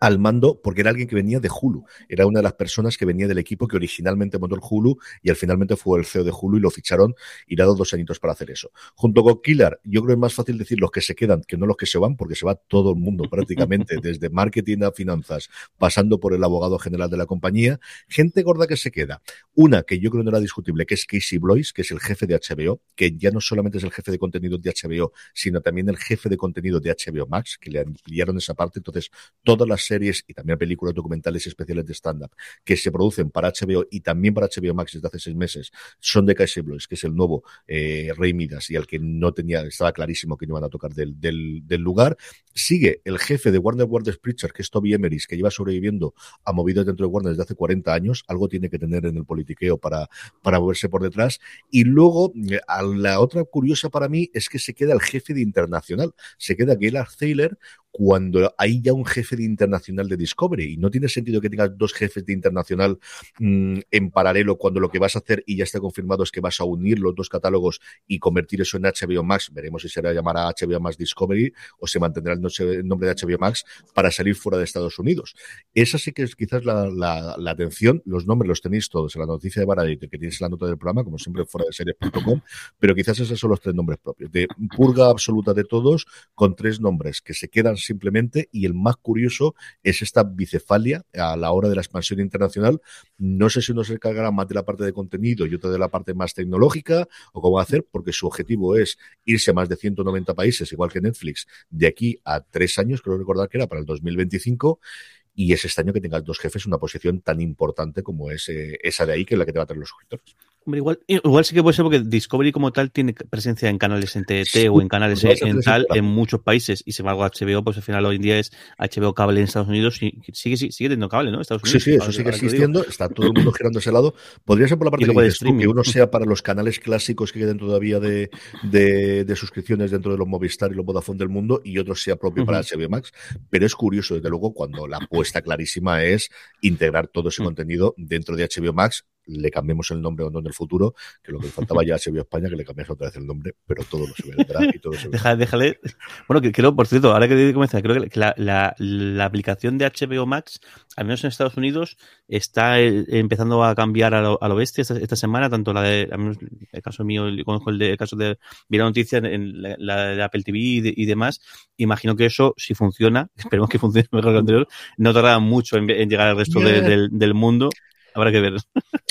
al mando porque era alguien que venía de Hulu. Era una de las personas que venía del equipo que originalmente montó el Hulu y al finalmente fue el CEO de Hulu y lo ficharon y le ha dado dos añitos para hacer eso. Junto con Killer, yo creo que es más fácil decir los que se quedan que no los que se van, porque se va todo el mundo prácticamente, desde marketing a finanzas, pasando por el abogado general de la compañía. Gente gorda que se queda. Una que yo creo que no era discutible, que es Casey Blois, que es el jefe de HBO, que ya no solamente es el jefe de contenido de HBO, sino también el jefe de contenido de HBO Max, que le ampliaron esa parte. Entonces, todas las series y también películas documentales especiales de stand-up que se producen para HBO y también para HBO Max desde hace seis meses son de Casey Blois, que es el nuevo eh, Rey Midas y al que no tenía, estaba clarísimo que no iban a tocar del, del, lugar. Sigue el jefe de Warner Brothers Pictures, que es Toby Emmerich, que lleva sobreviviendo a movidos dentro de Warner desde hace 40 años. Algo tiene que tener en el politiqueo para, para moverse por detrás. Y luego, a la otra curiosa para mí es que se queda el jefe de internacional. Se queda Gaylord Thaler, cuando hay ya un jefe de internacional de Discovery y no tiene sentido que tengas dos jefes de internacional mmm, en paralelo cuando lo que vas a hacer y ya está confirmado es que vas a unir los dos catálogos y convertir eso en HBO Max. Veremos si será llamar a HBO Max Discovery o se mantendrá el, nombre de HBO Max para salir fuera de Estados Unidos. Esa sí que es quizás la, atención. Los nombres los tenéis todos en la noticia de Baradit, que tienes en la nota del programa, como siempre fuera de series.com, pero quizás esos son los tres nombres propios. De purga absoluta de todos, con tres nombres que se quedan simplemente y el más curioso es esta bicefalia a la hora de la expansión internacional. No sé si uno se encargará más de la parte de contenido y otro de la parte más tecnológica o cómo va a hacer, porque su objetivo es irse a más de 190 países, igual que Netflix, de aquí a tres años, creo recordar que era para el 2025 y es extraño que tengas dos jefes una posición tan importante como es eh, esa de ahí, que es la que te va a traer los suscriptores. Igual, igual sí que puede ser porque Discovery como tal tiene presencia en canales en TT o en canales en, tal en muchos países y sin embargo HBO pues al final hoy en día es HBO cable en Estados Unidos y sigue, sigue, teniendo cable, ¿no? Estados Unidos, sí, sí, eso sigue existiendo, está todo el mundo girando ese lado. Podría ser por la parte de que uno sea para los canales clásicos que queden todavía de, de, suscripciones dentro de los Movistar y los Vodafone del mundo y otro sea propio para HBO Max, pero es curioso desde luego cuando la apuesta clarísima es integrar todo ese contenido dentro de HBO Max le cambiemos el nombre o no en el futuro, que lo que faltaba ya se vio España, que le cambiase otra vez el nombre, pero todo lo se vendrá y todo se Déjale, déjale. Bueno, que creo, por cierto, ahora que comenzar, creo que la, la, la, aplicación de HBO Max, al menos en Estados Unidos, está eh, empezando a cambiar a lo, a lo bestia esta, semana, tanto la de, al menos el caso mío, conozco el, de, el caso de, vi la noticia en la, de Apple TV y, demás, imagino que eso, si funciona, esperemos que funcione mejor que lo anterior, no tardará mucho en, llegar al resto del, del mundo Habrá que ver.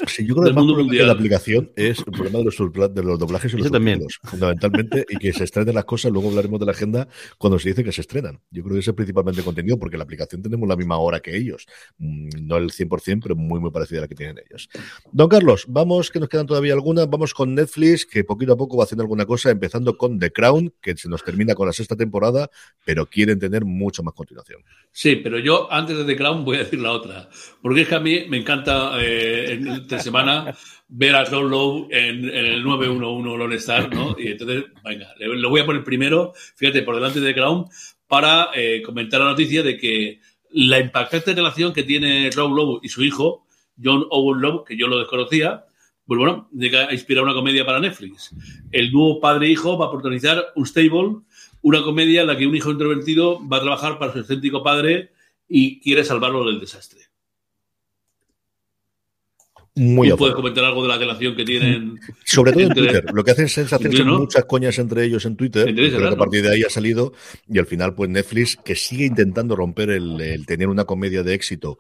Sí, yo creo que el mundo de la aplicación es el problema de los, de los doblajes y los subtítulos, fundamentalmente, y que se estrenen las cosas, luego hablaremos de la agenda cuando se dice que se estrenan. Yo creo que ese es principalmente contenido, porque la aplicación tenemos la misma hora que ellos. Mm, no el 100%, pero muy, muy parecida a la que tienen ellos. Don Carlos, vamos, que nos quedan todavía algunas. Vamos con Netflix, que poquito a poco va haciendo alguna cosa, empezando con The Crown, que se nos termina con la sexta temporada, pero quieren tener mucho más continuación. Sí, pero yo antes de The Crown voy a decir la otra, porque es que a mí me encanta eh, semana ver a John Lowe en, el 911 Lone Star, ¿no? Y entonces, venga, lo voy a poner primero, fíjate, por delante de Crown, para eh, comentar la noticia de que la impactante relación que tiene Rob Lowe y su hijo, John Owen Lowe, que yo lo desconocía, pues bueno, llega a inspirar una comedia para Netflix. El nuevo padre-hijo va a protagonizar un stable, una comedia en la que un hijo introvertido va a trabajar para su excéntrico padre y quiere salvarlo del desastre. Muy puedes comentar algo de la relación que tienen? Sobre todo en Twitter. Lo que hacen es hacerse muchas coñas entre ellos en Twitter. Que a partir de ahí ha salido. Y al final, pues Netflix, que sigue intentando romper el, tener una comedia de éxito,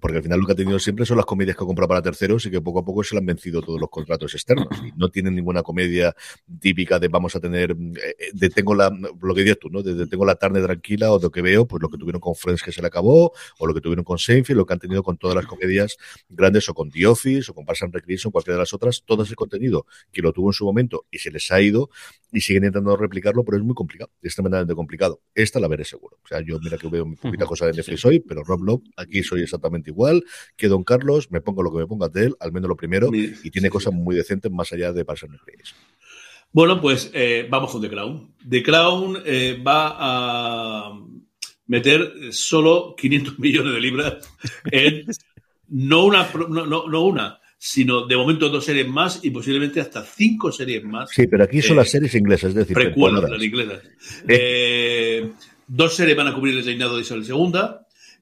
porque al final lo que ha tenido siempre son las comedias que ha comprado para terceros y que poco a poco se le han vencido todos los contratos externos. Y no tienen ninguna comedia típica de vamos a tener, eh, de tengo la, lo que dices tú, ¿no? De, tengo la tarde tranquila o lo que veo, pues lo que tuvieron con Friends que se le acabó, o lo que tuvieron con Seinfeld, lo que han tenido con todas las comedias grandes o con The Office o con Parks and Recreation, cualquiera de las otras, todo ese contenido que lo tuvo en su momento y se les ha ido y siguen intentando replicarlo, pero es muy complicado, es tremendamente complicado. Esta la veré seguro. O sea, yo mira que veo mi poquita cosa de Netflix hoy, pero Rob Love, aquí soy exactamente igual que Don Carlos, me pongo lo que me ponga de él, al menos lo primero, y tiene cosas muy decentes más allá de Parks and Recreation. Bueno, pues eh, vamos con The Crown. The Crown eh, va a meter solo 500 millones de libras en no una, no, no, una, sino de momento dos series más y posiblemente hasta cinco series más. Sí, pero aquí son las eh, series inglesas, es decir, precuelas, las inglesas. Eh, dos series van a cubrir el reinado de Isabel II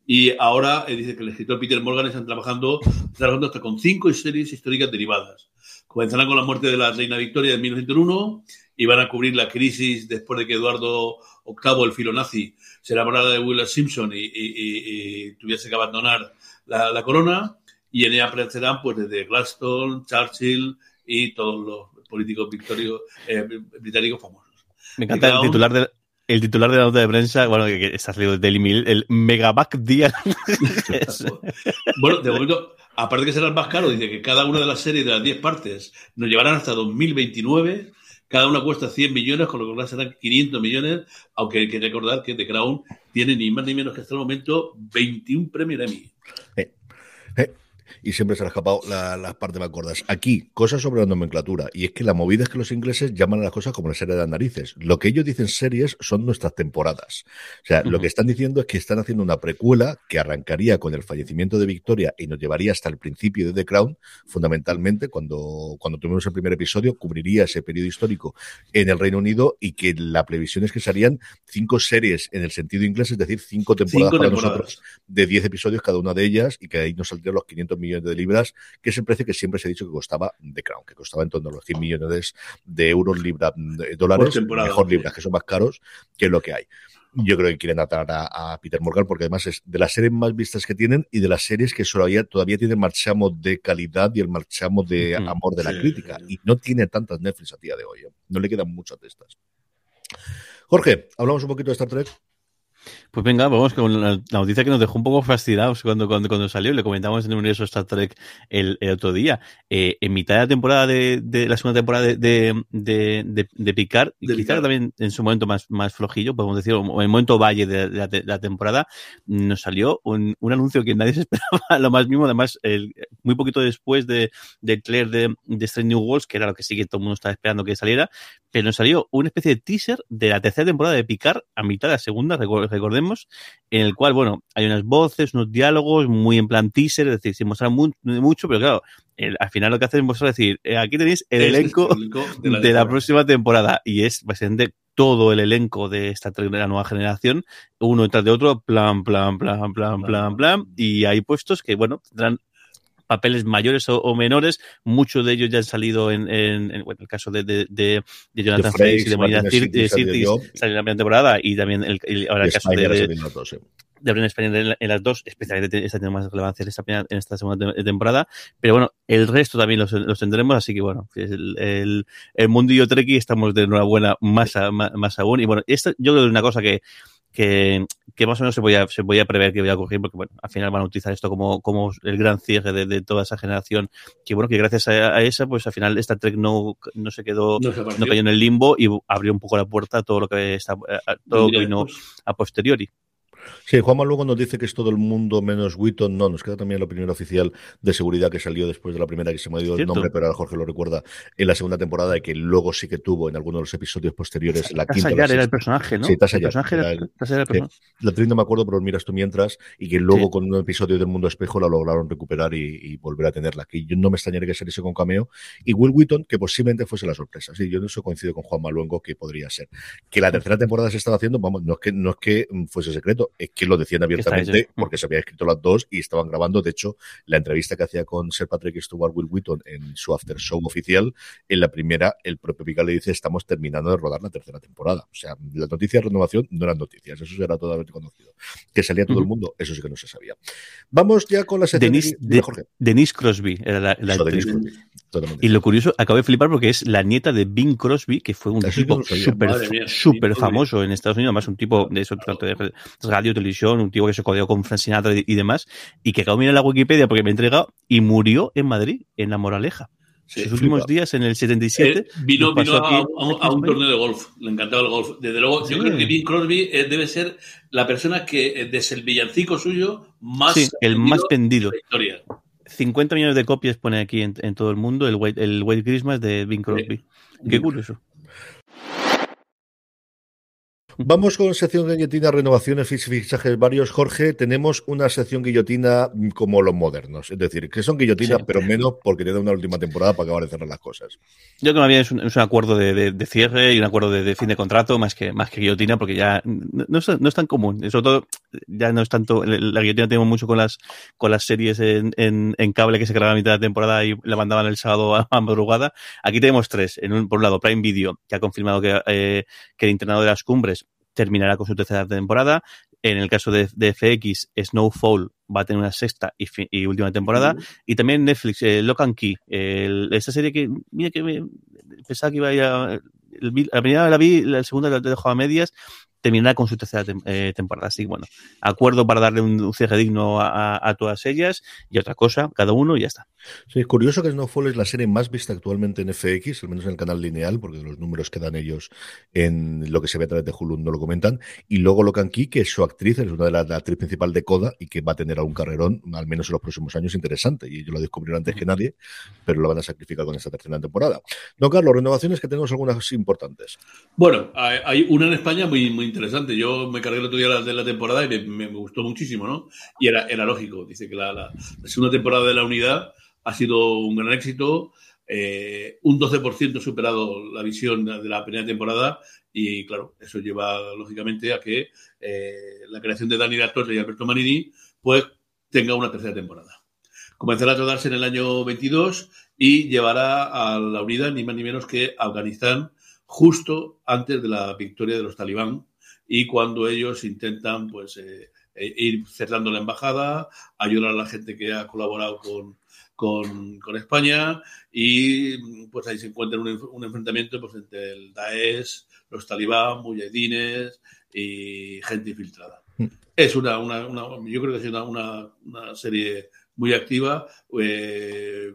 y ahora eh, dice que el escritor Peter Morgan están trabajando, trabajando hasta con cinco series históricas derivadas. Comenzarán con la muerte de la reina Victoria en 1901 y van a cubrir la crisis después de que Eduardo VIII, el filo nazi, se enamorara de Will Simpson y tuviese que abandonar la, corona y en ella aparecerán pues desde Gladstone, Churchill y todos los políticos eh, británicos famosos. Me encanta el titular de, el titular de la nota de prensa, bueno, que, está salido de Daily Mail, el Megaback Día. bueno, de momento, aparte que será el más caro, dice que cada una de las series de las 10 partes nos llevarán hasta 2029. Cada una cuesta 100 millones, con lo que serán 500 millones, aunque hay que recordar que The Crown tiene ni más ni menos que hasta el momento 21 premios Emmy. Eh, eh, y siempre se le ha escapado las partes más gordas. Aquí, cosas sobre la nomenclatura. Y es que la movida es que los ingleses llaman a las cosas como la serie de las narices. Lo que ellos dicen series son nuestras temporadas. O sea, lo que están diciendo es que están haciendo una precuela que arrancaría con el fallecimiento de Victoria y nos llevaría hasta el principio de The Crown, fundamentalmente, cuando, cuando tuvimos el primer episodio, cubriría ese periodo histórico en el Reino Unido y que la previsión es que serían cinco series en el sentido inglés, es decir, cinco temporadas para nosotros de diez episodios cada una de ellas y que ahí nos saldrían los 500 millones de libras, que es el precio que siempre se ha dicho que costaba The Crown, que costaba en torno a los 100 millones de euros, libra, de dólares, mejor libras, que son más caros que lo que hay. yo creo que quieren atar a, Peter Morgan porque además es de las series más vistas que tienen y de las series que todavía, todavía tienen marchamo de calidad y el marchamo de amor de la crítica. Y no tiene tantas Netflix a día de hoy. ¿eh? No le quedan muchas de estas. Jorge, hablamos un poquito de Star Trek. Pues venga, vamos con la, noticia que nos dejó un poco fascinados cuando, cuando, cuando salió. Le comentamos en el universo Star Trek el, otro día. Eh, en mitad de la temporada de, de la segunda temporada de, de, de, de Picard, quizá también en su momento más, más flojillo, podemos decir, en el momento valle de, la, temporada, nos salió un, un, anuncio que nadie se esperaba, lo más mismo, además, el, muy poquito después de, del trailer de, de Strange New Worlds, que era lo que sí que todo el mundo estaba esperando que saliera, pero nos salió una especie de teaser de la tercera temporada de Picard a mitad de la segunda, recordemos, en el cual, bueno, hay unas voces, unos diálogos muy en plan teaser, es decir, se muestra mucho, pero claro, al final lo que hacen es decir, eh, aquí tenéis el elenco, de, la, próxima temporada y es básicamente todo el elenco de esta de la nueva generación, uno detrás de otro, plan, plan, plan, plan, plan, plan, y hay puestos que, bueno, tendrán papeles mayores o, menores. Muchos de ellos ya han salido en, en, bueno, el caso de, de, de, Jonathan Frakes y de Marina Sirtis salió en la primera temporada y también el, ahora el caso de, de, de España en, las dos, especialmente esta tiene más relevancia en esta, en esta segunda temporada, pero bueno, el resto también los, los tendremos, así que bueno, el, el, el mundillo Treki estamos de enhorabuena más, más, más aún, y bueno, esta, yo creo que es una cosa que que, que más o menos se podía, se podía prever que voy a ocurrir, porque bueno, al final van a utilizar esto como, como el gran cierre de, de toda esa generación, que bueno, que gracias a, a, esa, pues al final esta Trek no, no se quedó, no, no, cayó en el limbo y abrió un poco la puerta a todo lo que está, a todo lo que vino a posteriori. Sí, Juanma luego nos dice que es todo el mundo menos Witton. No, nos queda también la opinión oficial de seguridad que salió después de la primera, que se me ha ido el nombre, pero ahora Jorge lo recuerda, en la segunda temporada, y que luego sí que tuvo en algunos de los episodios posteriores la quinta. era el personaje, ¿no? Sí, Tasayar. El personaje era, el, personaje. La no me acuerdo, pero miras tú mientras, y que luego con un episodio del Mundo Espejo la lograron recuperar y, volver a tenerla. aquí. yo no me extrañaría que saliese con cameo. Y Will Witton, que posiblemente fuese la sorpresa. Sí, yo en eso coincido con Juan Maluengo que podría ser. Que la tercera temporada se estaba haciendo, vamos, no es que, no es que fuese secreto, es que lo decían abiertamente porque se había escrito las dos y estaban grabando. De hecho, la entrevista que hacía con Sir Patrick Stewart Will Wheaton en su after show oficial, en la primera, el propio Picard le dice: Estamos terminando de rodar la tercera temporada. O sea, las noticias de renovación no eran noticias, eso era totalmente conocido. Que salía todo el mundo, eso sí que no se sabía. Vamos ya con la sección Denise, de, Denise Crosby era la, la y lo curioso, acabo de flipar porque es la nieta de Bing Crosby, que fue un tipo súper super famoso en Estados Unidos, además un tipo de eso, de radio, televisión, un tipo que se codeó con Frank Sinatra y, demás, y que acabo de mirar la Wikipedia porque me he entregado y murió en Madrid, en La Moraleja. Sus últimos días, en el 77. Eh, vino, vino a, un torneo de golf. Le encantaba el golf. Desde luego, yo creo que Bing Crosby eh, debe ser la persona que, eh, desde el villancico suyo, más. Sí, el más vendido. De la historia. 50 millones de copias pone aquí en, todo el mundo el White, el White Christmas de Bing Crosby. Qué curioso. Vamos con sección guillotina, renovaciones, fichajes varios. Jorge, tenemos una sección guillotina como los modernos, es decir, que son guillotinas, pero menos porque tiene una última temporada para acabar de cerrar las cosas. Yo creo que es un, es un acuerdo de, de, cierre y un acuerdo de, fin de contrato más que, más que guillotina, porque ya no, es, no es tan común. Sobre todo, ya no es tanto. La guillotina tenemos mucho con las, con las series en, en, en cable que se grababan a mitad de temporada y la mandaban el sábado a, madrugada. Aquí tenemos tres. En un, por un lado, Prime Video, que ha confirmado que, eh, que el internado de las cumbres terminará con su tercera temporada. En el caso de, FX, Snowfall va a tener una sexta y, última temporada. Y también Netflix, eh, Lock and Key, esa serie que, mira que me, pensaba que iba a ir a, la primera la vi, la segunda la dejado a medias terminará con su tercera eh, temporada. Así que bueno, acuerdo para darle un, cierre digno a, todas ellas y otra cosa, cada uno y ya está. Sí, es curioso que Snowfall es la serie más vista actualmente en FX, al menos en el canal lineal, porque los números que dan ellos en lo que se ve a través de Hulu no lo comentan. Y luego Locan Key, que es su actriz, es una de las la actriz principal de Coda y que va a tener algún carrerón, al menos en los próximos años, interesante. Y ellos lo descubrieron antes que nadie, pero lo van a sacrificar con esta tercera temporada. Don Carlos, renovaciones que tenemos algunas importantes. Bueno, hay una en España muy, muy interesante. Yo me cargué el otro día de la temporada y me, gustó muchísimo, ¿no? Y era, era lógico. Dice que la, segunda temporada de la unidad ha sido un gran éxito. Eh, un 12% superado la visión de la primera temporada y claro, eso lleva lógicamente a que eh, la creación de Dani Torre y Alberto Manini pues tenga una tercera temporada. Comenzará a rodarse en el año 22 y llevará a la unidad ni más ni menos que Afganistán justo antes de la victoria de los talibán y cuando ellos intentan pues eh, eh, ir cerrando la embajada, ayudar a la gente que ha colaborado con, con, con España y pues ahí se encuentra un, un, enfrentamiento pues, entre el Daesh, los talibán, mujahidines y gente infiltrada. Mm. Es una, una, una, yo creo que es una, una, una serie muy activa, eh,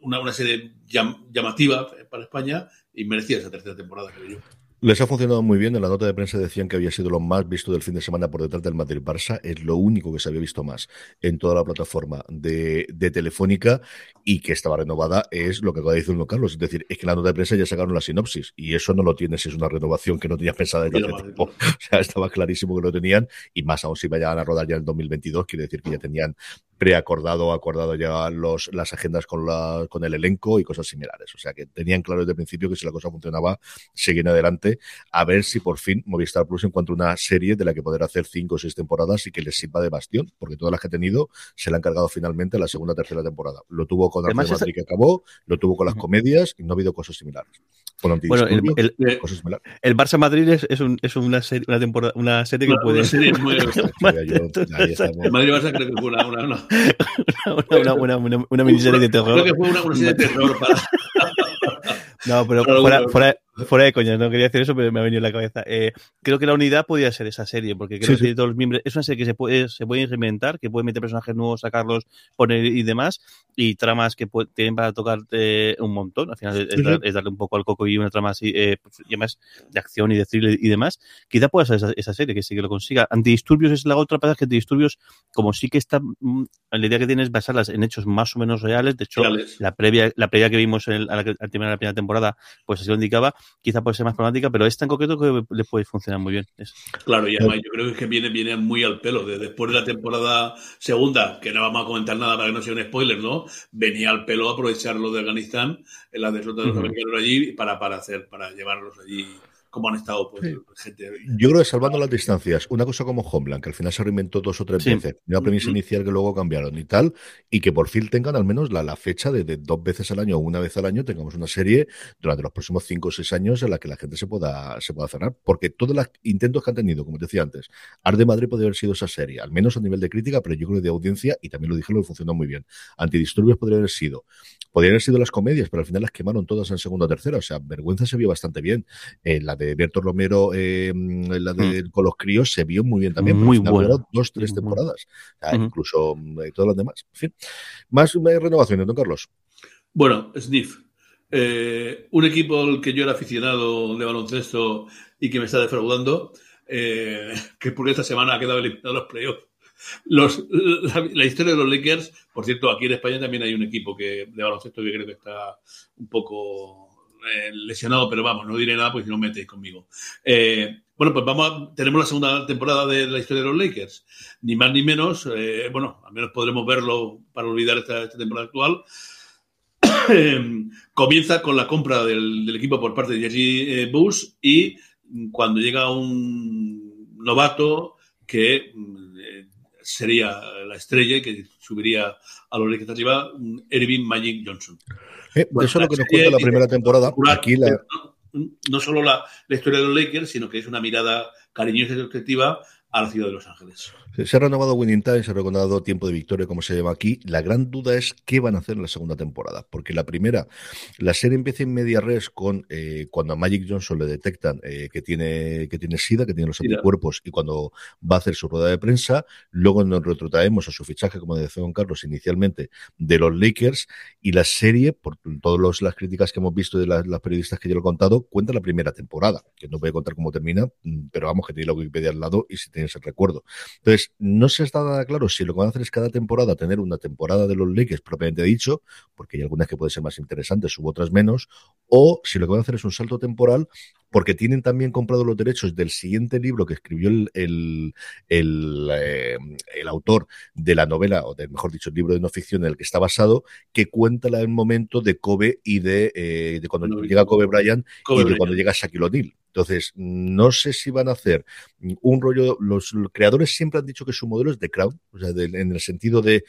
una, una, serie llam, llamativa para España y merecía esa tercera temporada, creo yo. Les ha funcionado muy bien. En la nota de prensa decían que había sido lo más visto del fin de semana por detrás del Madrid-Barça. Es lo único que se había visto más en toda la plataforma de, de Telefónica y que estaba renovada es lo que acaba de decir Carlos. Es decir, es que en la nota de prensa ya sacaron la sinopsis y eso no lo tienes, es una renovación que no tenías pensada desde hace tiempo. O sea, estaba clarísimo que lo tenían y más aún si vayan a rodar ya en 2022, quiere decir que ya tenían preacordado o acordado ya los, las agendas con, la, con el elenco y cosas similares. O sea que tenían claro desde el principio que si la cosa funcionaba, seguían adelante a ver si por fin Movistar Plus encuentra una serie de la que poder hacer cinco o seis temporadas y que les sirva de bastión, porque todas las que ha tenido se la han cargado finalmente a la segunda o tercera temporada. Lo tuvo con Arte Madrid esa... que acabó, lo tuvo con las comedias y no ha habido cosas similares. Con bueno, el, el, el, cosas similares. el, Barça Madrid es, es, un, es una, serie, una, temporada, una serie que puede. Una serie muy Madrid Barça creo que fue una, una, una, una, una, una miniserie de terror. Creo que fue una, una serie de terror para. No, pero, pero fuera, bueno. fuera, fuera, de coña, no quería decir eso, pero me ha venido en la cabeza. Eh, creo que la unidad podría ser esa serie, porque creo sí, que sí. todos los miembros, es una serie que se puede, se puede reinventar, que puede meter personajes nuevos, sacarlos, poner y demás, y tramas que puede, tienen para tocar eh, un montón. Al final es, sí, es, darle un poco al coco y una trama así, eh, y además de acción y de thriller y demás. Quizá pueda ser esa, esa, serie, que sí que lo consiga. Antidisturbios es la otra cosa que Antidisturbios, como sí que está, mm, la idea que tiene es basarlas en hechos más o menos reales. De hecho, reales. la previa, la previa que vimos en el, al, al terminar la primera temporada, pues así lo indicaba, quizá puede ser más problemática, pero esta en concreto que le puede funcionar muy bien. Es... Claro, y además yo creo que viene, viene muy al pelo. De después de la temporada segunda, que no vamos a comentar nada para que no sea un spoiler, ¿no? Venía al pelo aprovechar lo de Afganistán, en la derrota de los uh -huh. americanos allí, para, para hacer, para llevarlos allí como han estado pues, sí. gente. Yo creo que salvando las distancias, una cosa como Homeland, que al final se reinventó dos o tres sí. veces, una premisa mm -hmm. inicial que luego cambiaron y tal, y que por fin tengan al menos la, la fecha de, de, dos veces al año o una vez al año, tengamos una serie durante los próximos cinco o seis años en la que la gente se pueda, se pueda cerrar, porque todos los intentos que han tenido, como te decía antes, Art de Madrid podría haber sido esa serie, al menos a nivel de crítica, pero yo creo que de audiencia, y también lo dije, lo funcionó muy bien. Antidisturbios podría haber sido, podrían haber sido las comedias, pero al final las quemaron todas en segunda o tercera, o sea, Vergüenza se vio bastante bien, eh, la de Berto Romero, eh, la de mm. con los críos, se vio muy bien también. Muy bueno. Dos, tres temporadas. Incluso eh, todos los demás. En fin. Más eh, renovaciones, don Carlos. Bueno, Sniff. Eh, un equipo al que yo era aficionado de baloncesto y que me está defraudando, eh, que porque esta semana ha quedado eliminado los playoffs. Los, la, la, historia de los Lakers, por cierto, aquí en España también hay un equipo que, de baloncesto que creo que está un poco eh, lesionado, pero vamos, no diré nada porque si no metéis conmigo. Eh, bueno, pues vamos a, tenemos la segunda temporada de la historia de los Lakers, ni más ni menos, eh, bueno, al menos podremos verlo para olvidar esta, temporada actual. Comienza con la compra del, equipo por parte de Jerry Bush y cuando llega un novato que eh, sería la estrella y que subiría a los Lakers arriba, Irving Magic Johnson. Eh, bueno, eso es lo que nos cuenta la primera temporada. Aquí la... no, no, solo la, la, historia de los Lakers, sino que es una mirada cariñosa y objetiva a la ciudad de Los Ángeles. Se ha renovado Winning Time, se ha renovado Tiempo de Victoria, como se llama aquí. La gran duda es qué van a hacer en la segunda temporada, porque la primera, la serie empieza en media res con eh, cuando a Magic Johnson le detectan eh, que tiene que tiene SIDA, que tiene los anticuerpos, y cuando va a hacer su rueda de prensa, luego nos retrotraemos a su fichaje, como decía Don Carlos inicialmente, de los Lakers, y la serie, por todas las críticas que hemos visto de las, las periodistas que yo lo he contado, cuenta la primera temporada, que no voy a contar cómo termina, mm, pero vamos, que tiene la Wikipedia al lado y si tienes el recuerdo. Entonces, no se está nada claro si lo que van a hacer es cada temporada tener una temporada de los Lakers propiamente dicho, porque hay algunas que pueden ser más interesantes u otras menos, o si lo que van a hacer es un salto temporal porque tienen también comprado los derechos del siguiente libro que escribió el, el, el, eh, el, autor de la novela, o de, mejor dicho, el libro de no ficción en el que está basado, que cuenta el momento de Kobe y de, eh, de cuando no, llega Kobe Bryant y de cuando llega Shaquille O'Neal. Entonces, no sé si van a hacer un rollo. Los creadores siempre han dicho que su modelo es de crowd, o sea, en el sentido de,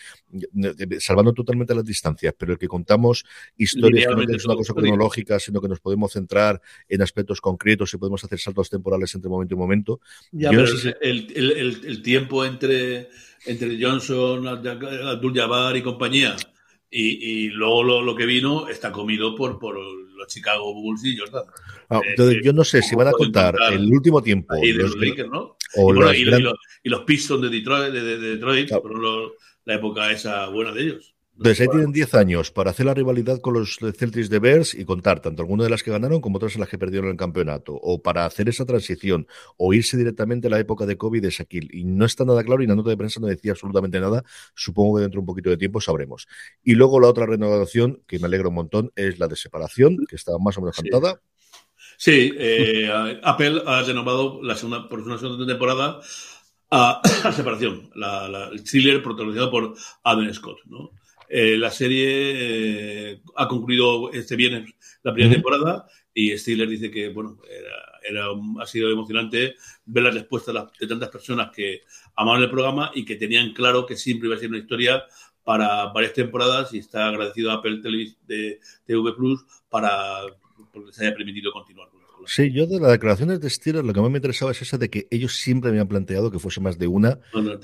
salvando totalmente las distancias, pero el que contamos historias que no es una cosa cronológica, sino que nos podemos centrar en aspectos concretos y podemos hacer saltos temporales entre momento y momento. el, tiempo entre, entre Johnson, Abdul Jabbar y compañía y, luego lo, que vino está comido por, por los Chicago Bulls y Jordan. Ah, entonces, yo no sé si van a contar el último tiempo. Y, los, Lakers, ¿no? y, los, y, los, Pistons de Detroit, de, Detroit la época esa buena de ellos. Entonces ahí tienen 10 años para hacer la rivalidad con los Celtics de Bears y contar tanto algunas de las que ganaron como otras en las que perdieron el campeonato, o para hacer esa transición, o irse directamente a la época de COVID de Shaquille. Y no está nada claro y la nota de prensa no decía absolutamente nada. Supongo que dentro de un poquito de tiempo sabremos. Y luego la otra renovación, que me alegra un montón, es la de separación, que está más o menos cantada. Sí, eh, Apple ha renovado la segunda, por una segunda temporada a, separación, el thriller protagonizado por Adam Scott, ¿no? Eh, la serie eh, ha concluido este viernes la primera temporada y Steeler dice que bueno era, ha sido emocionante ver la respuesta de, tantas personas que amaban el programa y que tenían claro que siempre iba a ser una historia para varias temporadas y está agradecido a Apple TV, de TV Plus para porque se haya permitido continuar. Sí, yo de las declaraciones de Steelers lo que más me interesaba es esa de que ellos siempre me han planteado que fuese más de una,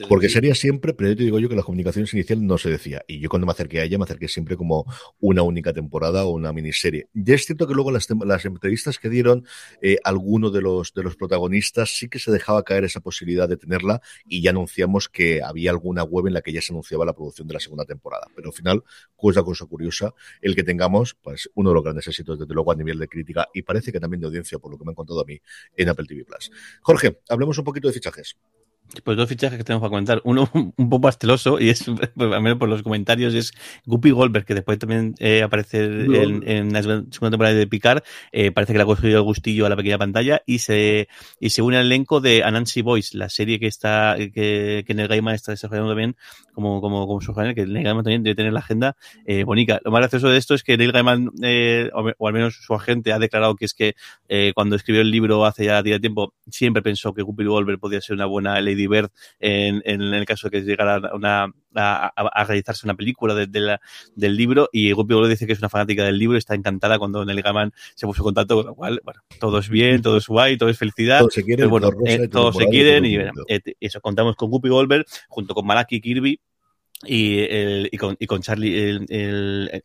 porque sería siempre, pero yo te digo yo que las comunicaciones inicial no se decía. Y yo cuando me acerqué a ella me acerqué siempre como una única temporada o una miniserie. Ya es cierto que luego las, las entrevistas que dieron eh, algunos de los, de los protagonistas sí que se dejaba caer esa posibilidad de tenerla y ya anunciamos que había alguna web en la que ya se anunciaba la producción de la segunda temporada. Pero al final, cosa, cosa curiosa, el que tengamos, pues uno de los grandes éxitos desde luego a nivel de crítica y parece que también de audiencia por lo que me han contado a mí en Apple TV Plus. Jorge, hablemos un poquito de fichajes. Pues dos fichajes que tenemos para comentar. Uno un poco pasteloso, y es, pues, al menos por los comentarios, es Guppy Goldberg, que después también eh, aparece en, la segunda temporada de Picard. Eh, parece que le ha cogido el gustillo a la pequeña pantalla y se, y se une al elenco de Anansi Boys, la serie que está, que, que Neil Gaiman está desarrollando también como, como, como su canal, que Neil Gaiman también debe tener la agenda eh, bonita. Lo más gracioso de esto es que Neil Gaiman, eh, o, al menos su agente, ha declarado que es que eh, cuando escribió el libro hace ya tiempo, siempre pensó que Guppy Goldberg podía ser una buena ley Lady Bird en, en, el caso de que llegara una, a, a, realizarse una película de, de la, del libro y Guppy Goldberg dice que es una fanática del libro y está encantada cuando Neil Gaiman se puso en contacto, con lo cual, bueno, todo es bien, todo es guay, todo es felicidad. Todos se quieren, bueno, eh, todos se quieren y, bueno, eh, eso, contamos con Guppy Goldberg junto con Malaki Kirby y, el, y, con, y con Charlie, el,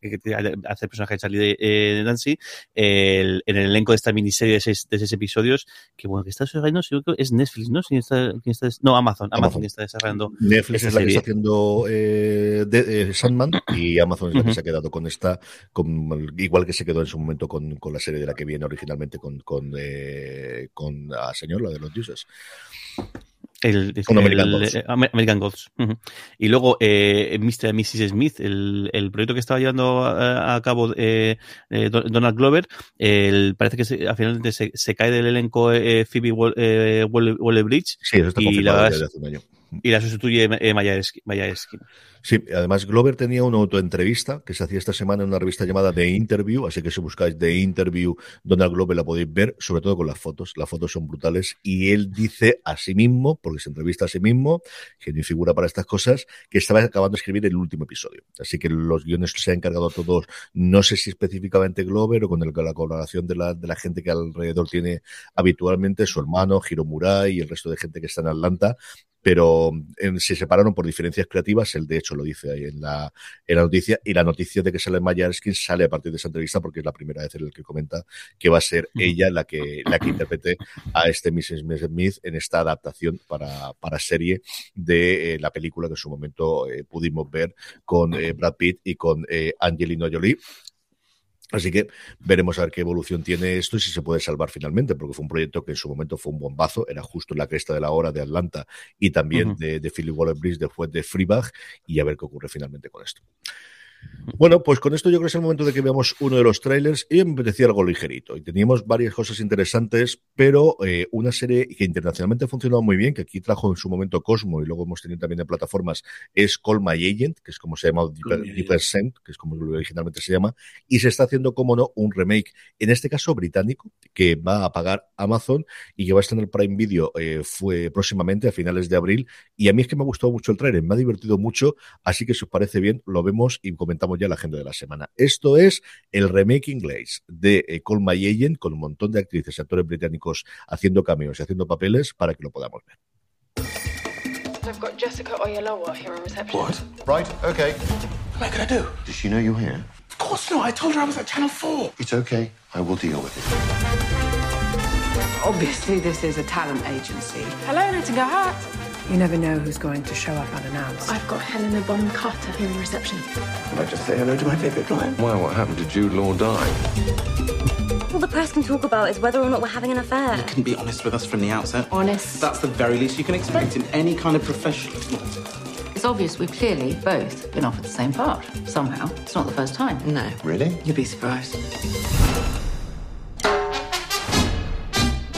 hace el personaje de Charlie de, eh, Nancy, el, en el elenco de esta miniserie de seis, de seis episodios, que bueno, que está desarrollando, es Netflix, ¿no? ¿Quién está, está, no, Amazon, Amazon, está desarrollando. Netflix es la que está haciendo eh, de, eh, Sandman y Amazon es la que se ha quedado con esta, con, igual que se quedó en su momento con, con la serie de la que viene originalmente con, con, eh, con la señor, la de los dioses. El, American, Gods. Y luego eh, Mr. y Mrs. Smith, el, el, proyecto que estaba llevando a, cabo eh, eh, Donald Glover, el, parece que se, finalmente se, se, cae del elenco eh, Phoebe Waller-Bridge. Sí, eso está y la, desde hace un año. Y la sustituye eh, Maya Eskin. Sí, además Glover tenía una autoentrevista que se hacía esta semana en una revista llamada The Interview, así que si buscáis The Interview, Donald Glover la podéis ver, sobre todo con las fotos. Las fotos son brutales y él dice a sí mismo, porque se entrevista a sí mismo, genio y figura para estas cosas, que estaba acabando de escribir el último episodio. Así que los guiones se han encargado todos, no sé si específicamente Glover o con la colaboración de la, de la gente que alrededor tiene habitualmente, su hermano, Hiro Murai y el resto de gente que está en Atlanta, pero se separaron por diferencias creativas. Él, de hecho, lo dice ahí en la, en la noticia. Y la noticia de que sale Maya Erskine sale a partir de esa entrevista porque es la primera vez en el que comenta que va a ser ella la que, la que interprete a este Mrs. Smith en esta adaptación para, para serie de eh, la película que en su momento eh, pudimos ver con eh, Brad Pitt y con Angelina Jolie Así que veremos a ver qué evolución tiene esto y si se puede salvar finalmente, porque fue un proyecto que en su momento fue un bombazo, era justo en la cresta de la hora de Atlanta y también de, de Philip Waller-Bridge después de Freebag y a ver qué ocurre finalmente con esto. Bueno, pues con esto yo creo que es el momento de que veamos uno de los trailers y me apetecía algo ligerito. Y teníamos varias cosas interesantes pero eh, una serie que internacionalmente ha funcionado muy bien, que aquí trajo en su momento Cosmo y luego hemos tenido también en plataformas, es Call My Agent, que es como se llama Deeper, Sent, que es como originalmente se llama, y se está haciendo, como no, un remake, en este caso británico, que va a pagar Amazon y que va a estar en el Prime Video eh, fue próximamente a finales de abril. Y a mí es que me ha gustado mucho el trailer, me ha divertido mucho, así que si os parece bien, lo vemos y comentamos ya la agenda de la semana. Esto es el remake inglés de eh, Call My Agent, con un montón de actrices y actores británicos haciendo cameos y haciendo papeles para que lo podamos ver. I've got Jessica Oyelowo here in reception. What? Right, okay. What am I do? Does she know you're here? Of course not. I told her I was at Channel 4. It's okay. I will deal with it. Obviously, this is a talent agency. Hello, Nottingham Heart. You never know who's going to show up unannounced. I've got Helena Bonham Carter here in reception. Can I just say hello to my favourite client? Why, what happened? Did Jude Law die? All the press can talk about is whether or not we're having an affair. You can be honest with us from the outset. Honest. That's the very least you can expect in any kind of profession. It's obvious we've clearly both been offered the same part. Somehow. It's not the first time. No. Really? You'd be surprised.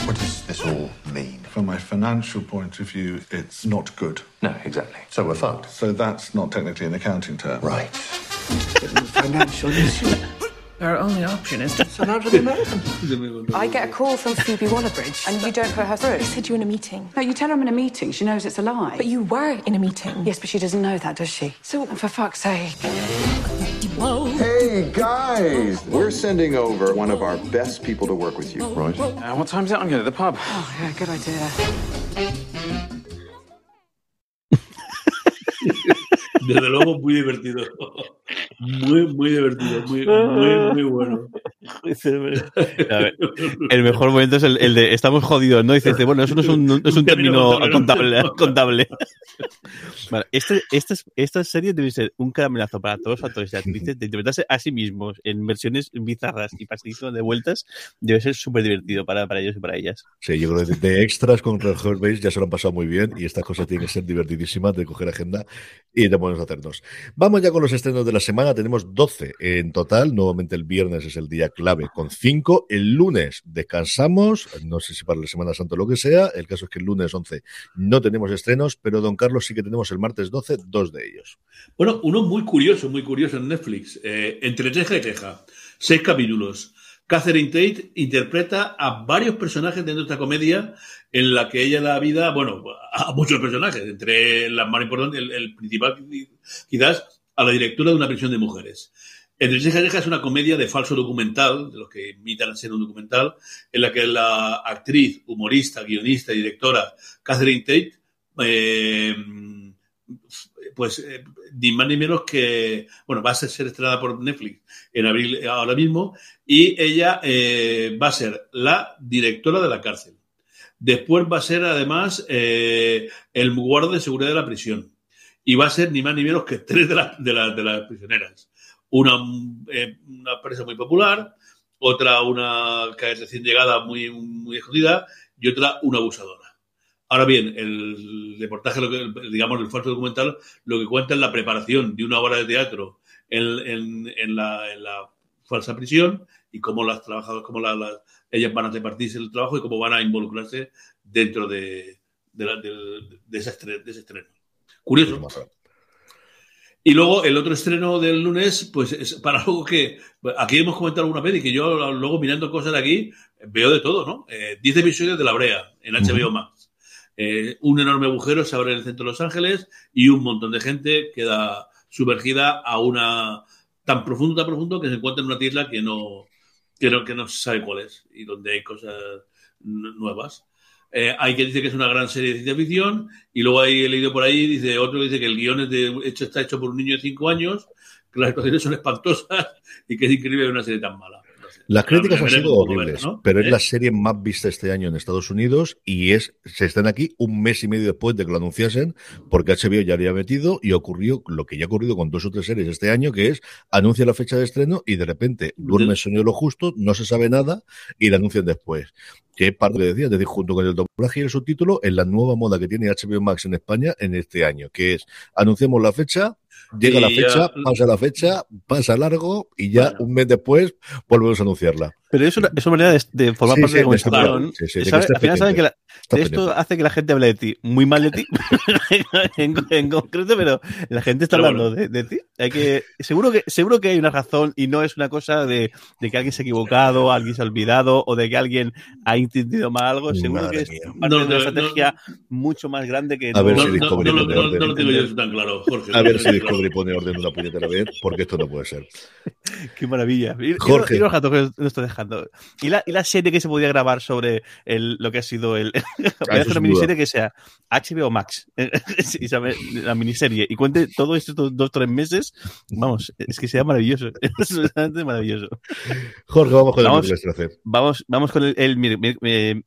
What does this all mean? From a financial point of view, it's not good. No, exactly. So we're fucked. So that's not technically an accounting term. Right. Financial issue. Our only option is to sell out to the Americans. I get a call from Phoebe Waller-Bridge, and you don't put her through. I said you're in a meeting. No, you tell her I'm in a meeting. She knows it's a lie. But you were in a meeting. Yes, but she doesn't know that, does she? So, for fuck's sake. Hey, guys! We're sending over one of our best people to work with you. Right. Uh, what time's it? I'm going to the pub. Oh, yeah, good idea. Desde luego, muy divertido. Muy, muy divertido. Muy, muy, muy bueno. A ver, el mejor momento es el, el de estamos jodidos, ¿no? Y dices, bueno, eso no es un, no es un término contable. contable. Vale, este, esta, esta serie debe ser un caramelazo para todos los actores y actrices de interpretarse a sí mismos en versiones bizarras y pasadísimas de vueltas. Debe ser súper divertido para, para ellos y para ellas. Sí, yo creo que de extras con Red Base ya se lo han pasado muy bien y estas cosas tienen que ser divertidísimas de coger agenda y de ponernos a hacernos. Vamos ya con los estrenos de la semana. Tenemos 12 en total. Nuevamente el viernes es el día clave con 5. El lunes descansamos. No sé si para la Semana Santa o lo que sea. El caso es que el lunes 11 no tenemos estrenos, pero don Carlos sí que tenemos el martes 12 dos de ellos. Bueno, uno muy curioso, muy curioso en Netflix. Eh, entre ceja y ceja. Seis capítulos. Catherine Tate interpreta a varios personajes dentro de esta comedia en la que ella da vida, bueno, a muchos personajes, entre las más importantes, el principal quizás, a la directora de una prisión de mujeres. Entre ceja y es una comedia de falso documental, de los que imitan ser un documental, en la que la actriz, humorista, guionista y directora Catherine Tate eh, pues eh, ni más ni menos que, bueno, va a ser, estrenada por Netflix en abril eh, ahora mismo y ella va a ser la directora de la cárcel. Después va a ser además el guarda de seguridad de la prisión y va a ser ni más ni menos que tres de, las de, las de las prisioneras. Una, eh, una presa muy popular, otra una que es recién llegada muy, muy escondida y otra una abusadora. Ahora bien, el reportaje, lo que, digamos, el falso documental, lo que cuenta es la preparación de una obra de teatro en, en, la, la, falsa prisión y cómo las trabajadoras, cómo la, la, ellas van a repartirse el trabajo y cómo van a involucrarse dentro de, de, la, de, de ese estreno. Curioso. Y luego el otro estreno del lunes, pues es para algo que aquí hemos comentado alguna vez y que yo luego mirando cosas de aquí veo de todo, ¿no? Eh, 10 episodios de La Brea en HBO uh -huh. Max. Eh, un enorme agujero se abre en el centro de Los Ángeles y un montón de gente queda sumergida a una tan profundo, tan profundo que se encuentra en una isla que no, que no, que no se sabe cuál es y donde hay cosas nuevas. Eh, hay quien dice que es una gran serie de ciencia ficción y luego hay he leído por ahí, dice otro que dice que el guion es de, hecho, está hecho por un niño de 5 años, que las situaciones son espantosas y que es increíble una serie tan mala. Las críticas han sido horribles, ¿no? pero es la serie más vista este año en Estados Unidos y es se están aquí un mes y medio después de que lo anunciasen, porque HBO ya había metido y ocurrió lo que ya ha ocurrido con dos o tres series este año, que es anuncia la fecha de estreno y de repente duerme el sueño de lo justo, no se sabe nada y la anuncian después. Que es parte de decía, es decir, junto con el doblaje y el subtítulo, en la nueva moda que tiene HBO Max en España en este año, que es anunciamos la fecha, llega y la fecha, ya... pasa la fecha, pasa largo y ya bueno. un mes después volvemos a anunciarla. Pero es una, es una manera de, formar parte de la conversación. al final saben que la, esto hace que la gente hable de ti, muy mal de ti, en, concreto, pero la gente está hablando de, ti. Hay que, seguro, que, seguro que hay una razón y no es una cosa de, de, que alguien se ha equivocado, alguien se ha olvidado o de que alguien ha entendido mal algo. Seguro que es parte de una estrategia mucho más grande que... A ver si Discovery pone orden. No lo tengo yo tan claro, Jorge. A ver si Discovery pone orden una puñetera vez, porque esto no puede ser. Qué maravilla. Jorge. Y, dejando. ¿Y la, y la serie que se podía grabar sobre el, lo que ha sido el... Voy a hacer una miniserie que sea HBO Max, la miniserie, y cuente todo esto dos, dos tres meses. Vamos, es que sea maravilloso. Es maravilloso. Jorge, vamos con el vamos, vamos con el, el, el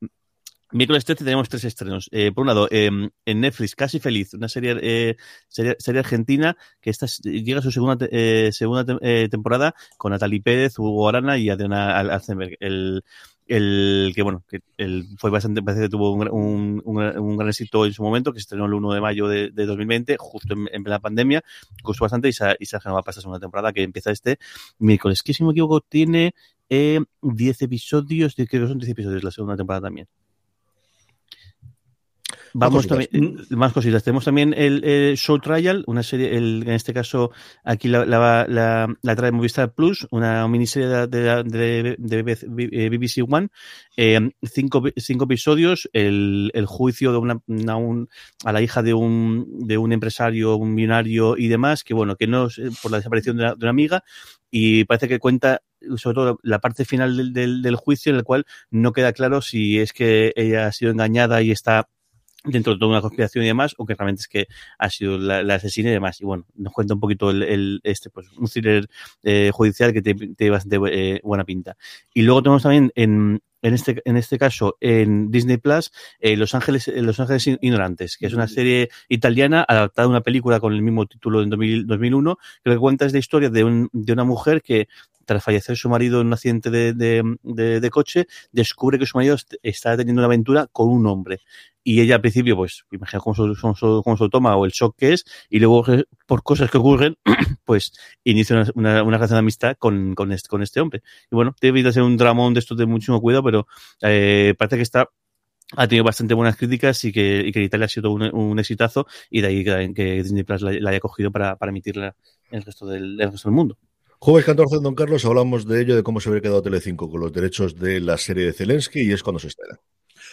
Miércoles 13 tenemos tres estrenos. Eh, por un lado, eh, en Netflix, Casi Feliz, una serie, eh, serie, argentina que esta, llega a su segunda, eh, segunda eh, temporada con Natalie Pérez, Hugo Arana y Adriana Alzenberg. El, el que bueno, que el, fue bastante, parece que tuvo un, un, un, gran éxito en su momento, que se estrenó el 1 de mayo de, de 2020, justo en, la pandemia, gustó bastante y se, y se ha generado para esta segunda temporada que empieza este miércoles, que si me equivoco tiene eh, 10 episodios, creo que son 10 episodios la segunda temporada también. Vamos también, más cositas. Tenemos también el, el, Show Trial, una serie, el, en este caso, aquí la, la, la, la trae Movistar Plus, una miniserie de, de, de, de BBC One, eh, cinco, cinco episodios, el, el juicio de una, una un, a la hija de un, de un empresario, un millonario y demás, que bueno, que no por la desaparición de una, de una amiga, y parece que cuenta sobre todo la parte final del, del, del juicio en el cual no queda claro si es que ella ha sido engañada y está dentro de toda una conspiración y demás, o que realmente es que ha sido la, asesina y demás. Y bueno, nos cuenta un poquito el, el este, pues, un thriller eh, judicial que tiene te bastante eh, buena pinta. Y luego tenemos también en, en este, en este caso, en Disney Plus, eh, Los Ángeles, Los Ángeles Ignorantes, que es una serie italiana adaptada a una película con el mismo título en 2000, 2001, que lo que cuenta es la historia de, un, de una mujer que tras fallecer su marido en un accidente de, de, de, de, coche, descubre que su marido está teniendo una aventura con un hombre. Y ella al principio, pues, imagina cómo se, cómo, se toma o el shock que es, y luego por cosas que ocurren, pues inicia una, una, una relación de amistad con, con, este, con este hombre. Y bueno, debe de ser un dramón de estos de muchísimo cuidado, pero eh, parece que está ha tenido bastante buenas críticas y que, y que Italia ha sido un, un exitazo y de ahí que, que Disney Plus la, la, haya cogido para, para emitirla en el resto del, el resto del mundo. Jueves 14, don Carlos, hablamos de ello, de cómo se habría quedado Telecinco con los derechos de la serie de Zelensky y es cuando se estrena.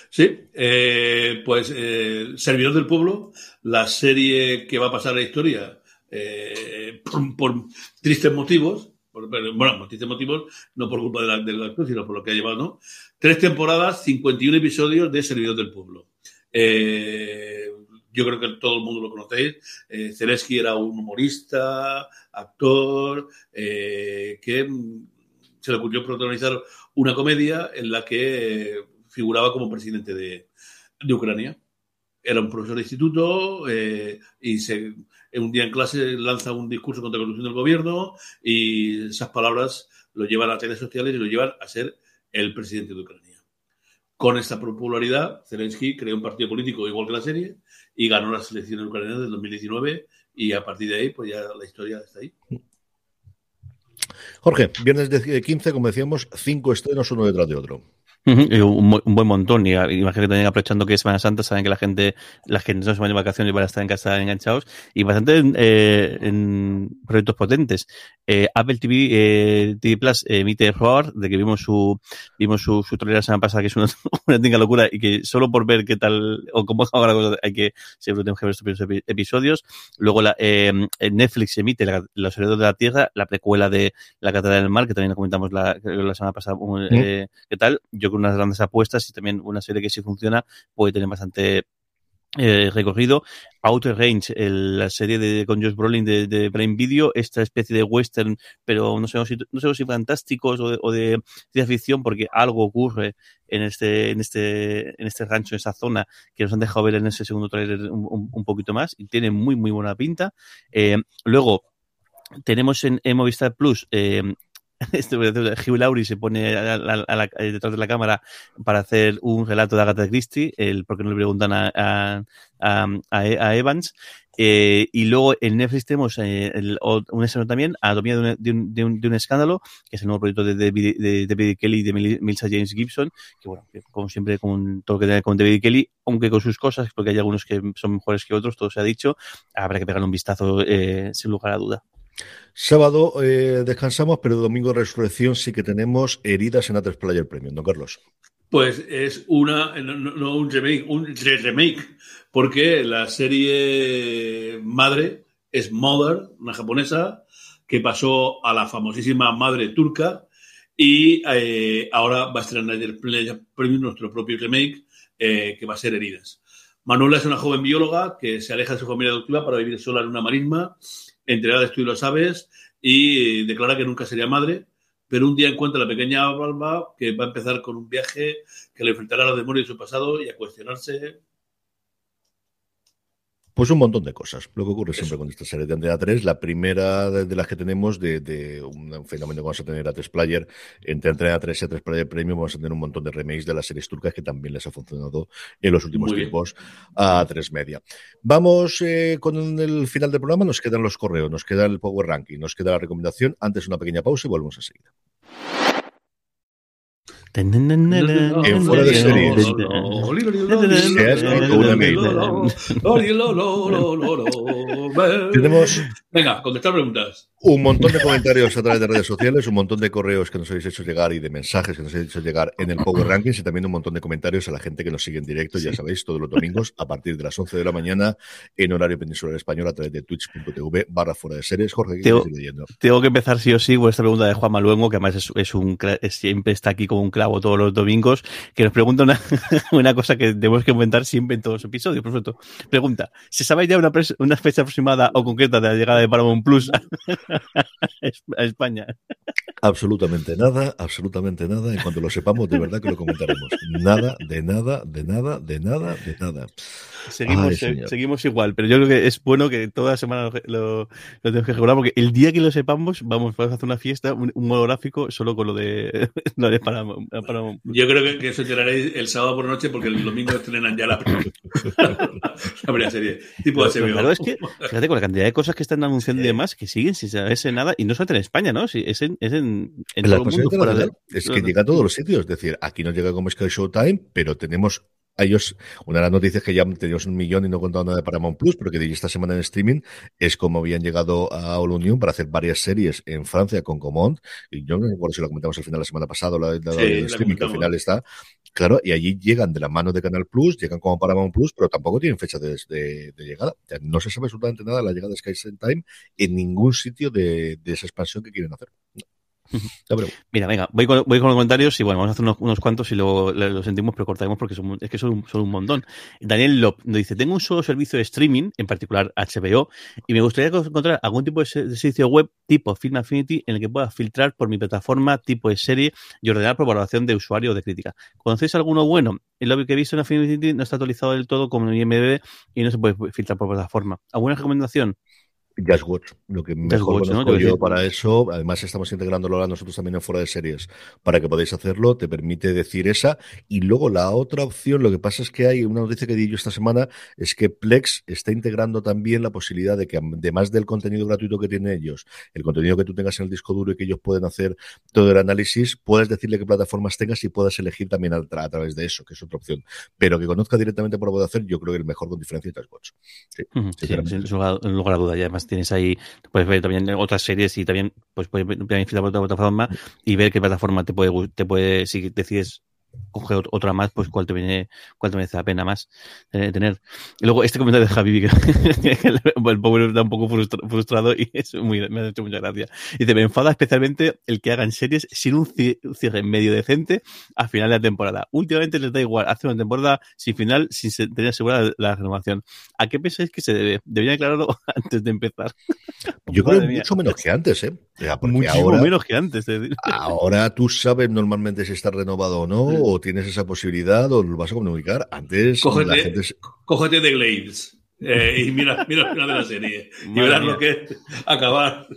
Sí, eh, pues eh, Servidor del Pueblo, la serie que va a pasar a la historia eh, por, por, tristes motivos, por, bueno, tristes motivos, no por culpa de la, de la actor, sino por lo que ha llevado, ¿no? Tres temporadas, 51 episodios de Servidor del Pueblo. Eh, yo creo que todo el mundo lo conocéis. Eh, Zelensky era un humorista, actor, eh, que se le ocurrió protagonizar una comedia en la que figuraba como presidente de, de Ucrania. Era un profesor de instituto eh, y un día en clase lanza un discurso contra la corrupción del gobierno y esas palabras lo llevan a redes sociales y lo llevan a ser el presidente de Ucrania. Con esta popularidad, Zelensky creó un partido político igual que la serie y ganó las elecciones ucranianas del 2019 y a partir de ahí, pues ya la historia está ahí. Jorge, viernes de 15, como decíamos, cinco estrenos uno detrás de otro. Uh -huh. un, un, buen montón. Y imagino que también aprovechando que es Semana Santa, saben que la gente, la gente no se van de vacaciones y van a estar en casa enganchados. Y bastante eh, en proyectos potentes. Eh, Apple TV, eh, TV Plus emite Roar, de que vimos su, vimos su, su trailer la semana pasada, que es una, una tinga locura y que solo por ver qué tal o cómo haga la cosa hay que, siempre tenemos que ver estos episodios. Luego la, Netflix emite la, Los Herederos de la Tierra, la precuela de La Catedral del Mar, que también comentamos la, la semana pasada, mm. qué tal. Yo unas grandes apuestas y también una serie que si funciona puede tener bastante eh, recorrido. Outer Range, la serie de, con Josh Brolin de, Prime Video, esta especie de western, pero no sé si, no sé si fantásticos o de, o de ficción, porque algo ocurre en este, en este, en este rancho, en esa zona, que nos han dejado ver en ese segundo trailer un, poquito más, y tiene muy, muy buena pinta. Eh, luego, tenemos en, en Movistar Plus eh, este, Hugh Laurie se pone a, a, detrás de la cámara para hacer un relato de Agatha Christie, el, porque no le preguntan a, a Evans, eh, y luego en Netflix tenemos eh, un estreno también, Anatomía de un, de, un, de, de un, escándalo, que es el nuevo proyecto de David, de David Kelly y de Milsa James Gibson, que bueno, como siempre, con todo lo que tiene con David Kelly, aunque con sus cosas, porque hay algunos que son mejores que otros, todo se ha dicho, habrá que pegarle un vistazo eh, sin lugar a duda. Sábado eh, descansamos, pero domingo resurrección sí que tenemos heridas en A3 Player Premium, ¿no, Carlos? Pues es una, no, un remake, un remake porque la serie madre es Mother, una japonesa, que pasó a la famosísima madre turca y eh, ahora va a estrenar el Premium nuestro propio remake, eh, que va a ser Heridas. Manuela es una joven bióloga que se aleja de su familia adoptiva para vivir sola en una marisma, entregada de estudio las aves y declara que nunca sería madre, pero un día encuentra a la pequeña Balba que va a empezar con un viaje que le enfrentará a la memoria de su pasado y a cuestionarse pues un montón de cosas. Lo que ocurre siempre con esta serie de Antena 3. La primera de, las que tenemos de, un fenómeno que vamos a tener a 3 Player. Entre Antena 3 y a 3 Player Premium vamos a tener un montón de remakes de las series turcas que también les ha funcionado en los últimos tiempos a 3 Media. Vamos eh, con el final del programa. Nos quedan los correos, nos queda el Power Ranking, nos queda la recomendación. Antes una pequeña pausa y volvemos a seguir. En fuera de series. Tenemos. Venga, contestar preguntas. Un montón de comentarios a través de redes sociales, un montón de correos que nos habéis hecho llegar y de mensajes que nos habéis hecho llegar en el Power Rankings y también un montón de comentarios a la gente que nos sigue en directo, ya sabéis, todos los domingos a partir de las 11 de la mañana en horario peninsular español a través de twitch.tv barra fuera de series. Jorge, ¿qué tengo, leyendo? Tengo que empezar sí o sí con esta pregunta de Juan Maluengo, que además es, un, siempre está aquí como un clavo todos los domingos, que nos pregunta una, una cosa que tenemos que comentar siempre en todos los episodios. Por supuesto, pregunta, ¿se sabe ya una, una fecha aproximada o concreta de la llegada de Paramount Plus a España. Absolutamente nada, absolutamente nada. En cuanto lo sepamos, de verdad que lo comentaremos. Nada, de nada, de nada, de nada, de nada. Seguimos, seguimos igual, pero yo creo que es bueno que toda la semana lo, lo, tenemos que recordar porque el día que lo sepamos, vamos, a hacer una fiesta, un, monográfico solo con lo de, lo de Yo creo que, que eso llegaréis el sábado por noche porque el domingo estrenan ya la, primera serie. Tipo de Claro, es que, fíjate, con la cantidad de cosas que están anunciando y demás, que siguen sin saberse nada, y no solamente en España, ¿no? Sí, es en, es en, en todo el mundo. Es que llega a todos los sitios, es decir, aquí no llega como Sky Showtime, pero tenemos ellos, una de las noticias que ya teníamos un millón y no contado nada de Paramount Plus, pero que esta semana en streaming es como habían llegado a All Union para hacer varias series en Francia con Comont. Y yo no recuerdo si lo comentamos al final la semana pasada, la, de streaming, que al final está. Claro, y allí llegan de la mano de Canal Plus, llegan como Paramount Plus, pero tampoco tienen fecha de, de, llegada. no se sabe absolutamente nada de la llegada de Sky Time en ningún sitio de, de esa expansión que quieren hacer. Mira, venga, voy con, voy con, los comentarios y bueno, vamos a hacer unos, unos cuantos y luego lo sentimos, pero cortaremos porque son, es que son, son, un montón. Daniel Lop nos dice, tengo un solo servicio de streaming, en particular HBO, y me gustaría encontrar algún tipo de servicio web tipo Film Affinity en el que pueda filtrar por mi plataforma, tipo de serie y ordenar por valoración de usuario o de crítica. ¿Conocéis alguno bueno? El lobby que he visto en Affinity no está actualizado del todo como en IMDb y no se puede filtrar por plataforma. ¿Alguna recomendación? Just Watch, lo que mejor Watch, yo para eso. Además, estamos integrándolo ahora nosotros también en fuera de series para que podáis hacerlo. Te permite decir esa. Y luego la otra opción, lo que pasa es que hay una noticia que di yo esta semana, es que Plex está integrando también la posibilidad de que, además del contenido gratuito que tienen ellos, el contenido que tú tengas en el disco duro y que ellos pueden hacer todo el análisis, puedes decirle qué plataformas tengas y puedas elegir también a, través de eso, que es otra opción. Pero que conozca directamente por lo puede hacer, yo creo que el mejor con diferencia es Just Watch. Sí, sin lugar a duda. Y además tienes ahí, puedes ver también otras series y también pues puedes planificar por otra plataforma y ver qué plataforma te puede, te puede, si decides coge otra más, pues cuál te viene, cuál te merece la pena más eh, tener. Y luego este comentario de Javi, que, el pobre está un poco frustrado y es muy, me ha hecho mucha gracia. Y te me enfada especialmente el que hagan series sin un cierre medio decente a final de la temporada. Últimamente les da igual hacer una temporada sin final, sin tener asegurada la renovación. ¿A qué pensáis que se debe? Deberían aclararlo antes de empezar. Yo creo mucho menos que antes, ¿eh? Muchísimo menos que antes. Ahora tú sabes normalmente si está renovado o no, o tienes esa posibilidad, o lo vas a comunicar. Antes cógete, la gente... cógete de Glades. Eh, y mira, mira el final de la serie. y verás lo que es acabar.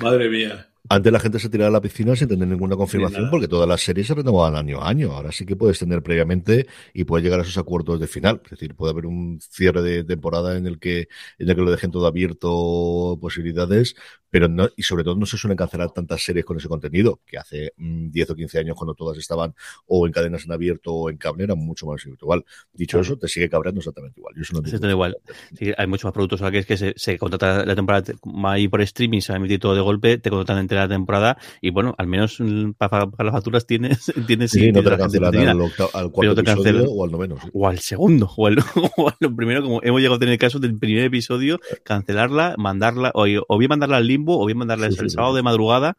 Madre mía. Antes la gente se tiraba a la piscina sin tener ninguna confirmación porque todas las series se renovaban año a año. Ahora sí que puedes tener previamente y puedes llegar a esos acuerdos de final. Es decir, puede haber un cierre de temporada en el que, en el que lo dejen todo abierto, posibilidades, pero no, y sobre todo no se suelen cancelar tantas series con ese contenido, que hace 10 mm, o 15 años cuando todas estaban o en cadenas en abierto o en cable era mucho más habitual. Dicho eso, te sigue cabreando exactamente igual. Yo eso no igual. hay muchos más productos ahora que es que se, se contrata la temporada ahí por streaming, se va a emitir todo de golpe, te contratan la temporada y bueno, al menos mm, para las facturas tienes, tienes sí, no te cancelan al, al, cuarto episodio o al noveno. O al segundo, o al, o primero, como hemos llegado a tener el caso del primer episodio, cancelarla, mandarla, o, o bien mandarla al limbo, o bien mandarla el sábado de madrugada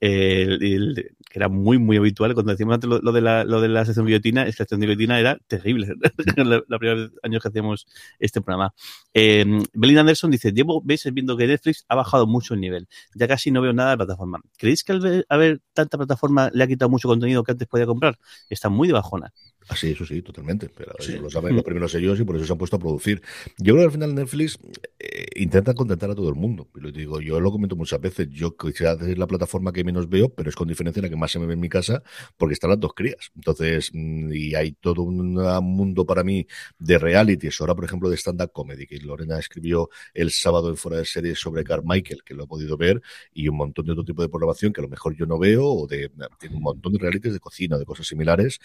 el, que era muy, muy habitual. Cuando decíamos antes lo, de, la, lo de la sección guillotina, es que la sección guillotina era terrible. la, la primera años que hacíamos este programa. Eh, Belinda Anderson dice: Llevo meses viendo que Netflix ha bajado mucho el nivel. Ya casi no veo nada de plataforma. ¿Creéis que al haber tanta plataforma le ha quitado mucho contenido que antes podía comprar? Está muy de bajona. Así, eso sí, totalmente. Pero lo saben los primeros ellos y por eso se han puesto a producir. Yo creo que al final Netflix eh, intenta contentar a todo el mundo. Y lo digo, yo lo comento muchas veces. Yo quisiera es la plataforma que menos veo, pero es con diferencia la que más se me ve en mi casa porque están las dos crías. Entonces, mm, y hay todo un mundo para mí de realities. Ahora, por ejemplo, de stand-up comedy, que Lorena escribió el sábado en Fuera de Series sobre Carmichael, que lo he podido ver, y un montón de otro tipo de programación que a lo mejor yo no veo, o de, tiene un montón de realities de cocina, de cosas similares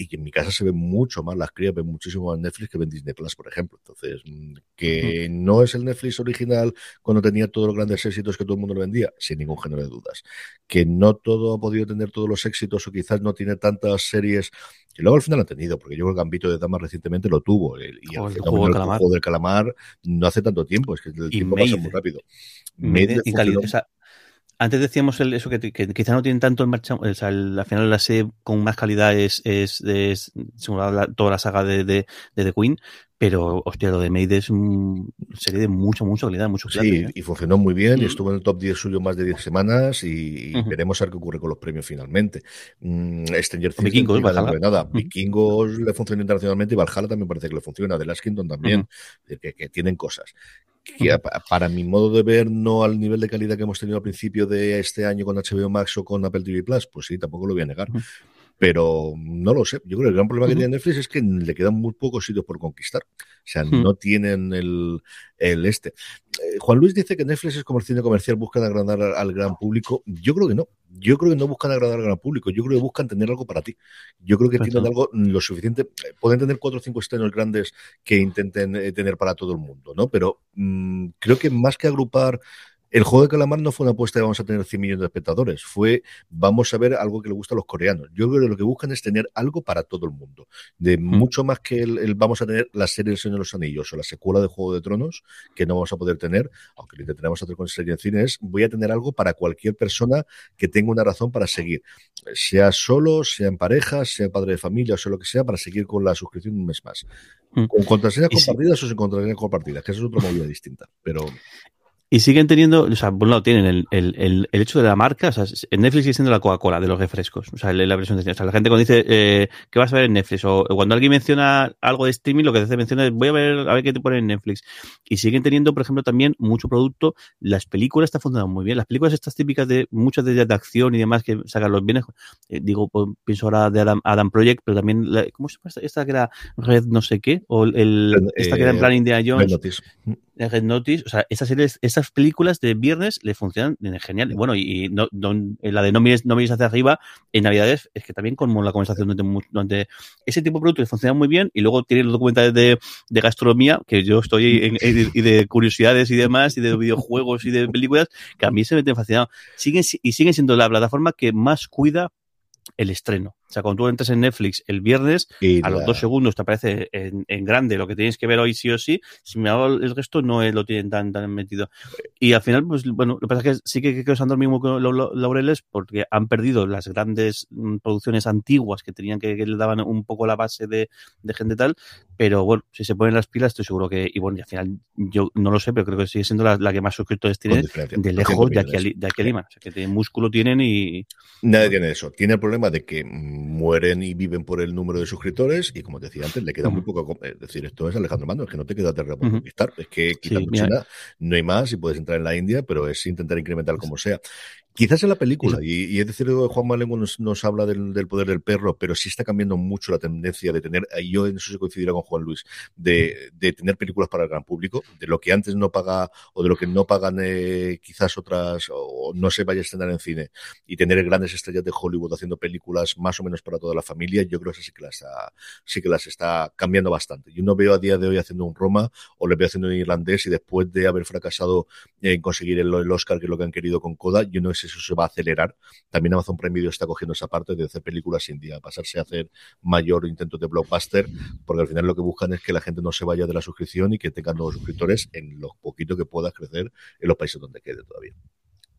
y que en mi casa se ven mucho más las crías, ven muchísimo más Netflix que ven Disney Plus, por ejemplo. Entonces, mm, que no es el Netflix original cuando tenía todos los grandes éxitos que todo el mundo lo vendía, sin ningún género de dudas. Que no todo ha podido tener todos los éxitos o quizás no tiene tantas series que luego al final ha tenido, porque yo creo que el Gambito de Damas recientemente lo tuvo. y el, juego, del calamar. del calamar no hace tanto tiempo, es que el tiempo pasa muy rápido. Made, antes decíamos el, eso que, quizá no tienen tanto en marcha, o sea, al final la serie con más calidad es, es, es, toda la saga de, de, The Queen, pero hostia, lo de Made es una serie de mucha, mucha calidad, mucho Sí, ¿eh? y funcionó muy bien, y mm. estuvo en el top 10 suyo más de 10 semanas, y, veremos a ver qué ocurre con los premios finalmente. Mm, Stranger Things Vikingos, nada. Vikingos le funciona internacionalmente, y Valhalla también parece que le funciona, The Last Kingdom también, que, que, tienen cosas que para mi modo de ver, no al nivel de calidad que hemos tenido al principio de este año con HBO Max o con Apple TV Plus, pues sí, tampoco lo voy a negar. Pero no lo sé. Yo creo que el gran problema que tiene Netflix es que le quedan muy pocos sitios por conquistar. O sea, no tienen el, el este. Eh, Juan Luis dice que Netflix es como el cine comercial, buscan agradar al gran público. Yo creo que no. Yo creo que no buscan agradar al gran público. Yo creo que buscan tener algo para ti. Yo creo que tienen algo lo suficiente. Eh, pueden tener cuatro o cinco estrenos grandes que intenten eh, tener para todo el mundo, ¿no? Pero mm, creo que más que agrupar el juego de calamar no fue una apuesta de vamos a tener 100 millones de espectadores, fue vamos a ver algo que le gusta a los coreanos. Yo creo que lo que buscan es tener algo para todo el mundo, de mm. mucho más que el, vamos a tener la serie El Señor de los Anillos o la secuela de Juego de Tronos, que no vamos a poder tener, aunque lo intentaremos hacer con serie en cine, es voy a tener algo para cualquier persona que tenga una razón para seguir, sea solo, sea en pareja, sea padre de familia o sea lo que sea, para seguir con la suscripción un mes más. Mm. Con contraseñas compartidas o sin contraseñas compartidas, que eso es otra movida distinta. Pero y siguen teniendo, o sea, por un lado tienen el, el, el, el hecho de la marca, o sea, en Netflix sigue siendo la Coca-Cola de los refrescos, o sea, la versión de o sea, la gente cuando dice eh, que vas a ver en Netflix, o cuando alguien menciona algo de streaming, lo que hace menciona es voy a ver, a ver qué te pone en Netflix. Y siguen teniendo, por ejemplo, también mucho producto, las películas están funcionando muy bien, las películas estas típicas de muchas de ellas de acción y demás que sacan los bienes, eh, digo, pues, pienso ahora de Adam, Adam Project, pero también, ¿cómo se llama esta, que era Red no sé qué? O el, esta que era en plan Indiana Jones. Red Notice, o sea, estas series, estas películas de viernes le funcionan genial. Bueno, y no, la de no mires, no mires hacia arriba en Navidades es que también como la conversación donde, ese tipo de productos funcionan muy bien y luego tienen los documentales de, gastronomía, que yo estoy en, y de curiosidades y demás, y de videojuegos y de películas, que a mí se me meten fascinado. Siguen, y siguen siendo la plataforma que más cuida el estreno. O sea, cuando tú entras en Netflix el viernes, a los dos segundos te aparece en, grande lo que tienes que ver hoy sí o sí. Si me hago el resto, no lo tienen tan, tan metido. Y al final, pues bueno, lo que pasa es que sí que, que se han dormido con los laureles porque han perdido las grandes mm, producciones antiguas que tenían que, que le daban un poco la base de, de, gente tal. Pero bueno, si se ponen las pilas, estoy seguro que, y bueno, y al final yo no lo sé, pero creo que sigue siendo la, que más suscriptores tiene de lejos de aquí, a, de aquí a Lima. O sea, que tiene músculo tienen y. Nadie tiene eso. Tiene el problema de que mueren y viven por el número de suscriptores y como te decía antes, le queda muy poco. Es decir, esto es Alejandro Mando, es que no te queda terreno por conquistar, es que quitando China no hay más y puedes entrar en la India, pero es intentar incrementar como sea. Quizás en la película, y, y es decir, Juan Malengo nos, nos habla del, del, poder del perro, pero sí está cambiando mucho la tendencia de tener, yo en eso se coincidirá con Juan Luis, de, de, tener películas para el gran público, de lo que antes no paga o de lo que no pagan eh, quizás otras, o no se vaya a estrenar en cine, y tener grandes estrellas de Hollywood haciendo películas más o menos para toda la familia, yo creo que sí que las, ha, sí que las está cambiando bastante. Yo no veo a día de hoy haciendo un Roma o le veo haciendo un irlandés y después de haber fracasado en conseguir el, el Oscar, que es lo que han querido con Coda, yo no sé eso se va a acelerar. También Amazon Prime Video está cogiendo esa parte de hacer películas sin día, pasarse a hacer mayor intento de blockbuster, porque al final lo que buscan es que la gente no se vaya de la suscripción y que tengan nuevos suscriptores en lo poquito que pueda crecer en los países donde quede todavía.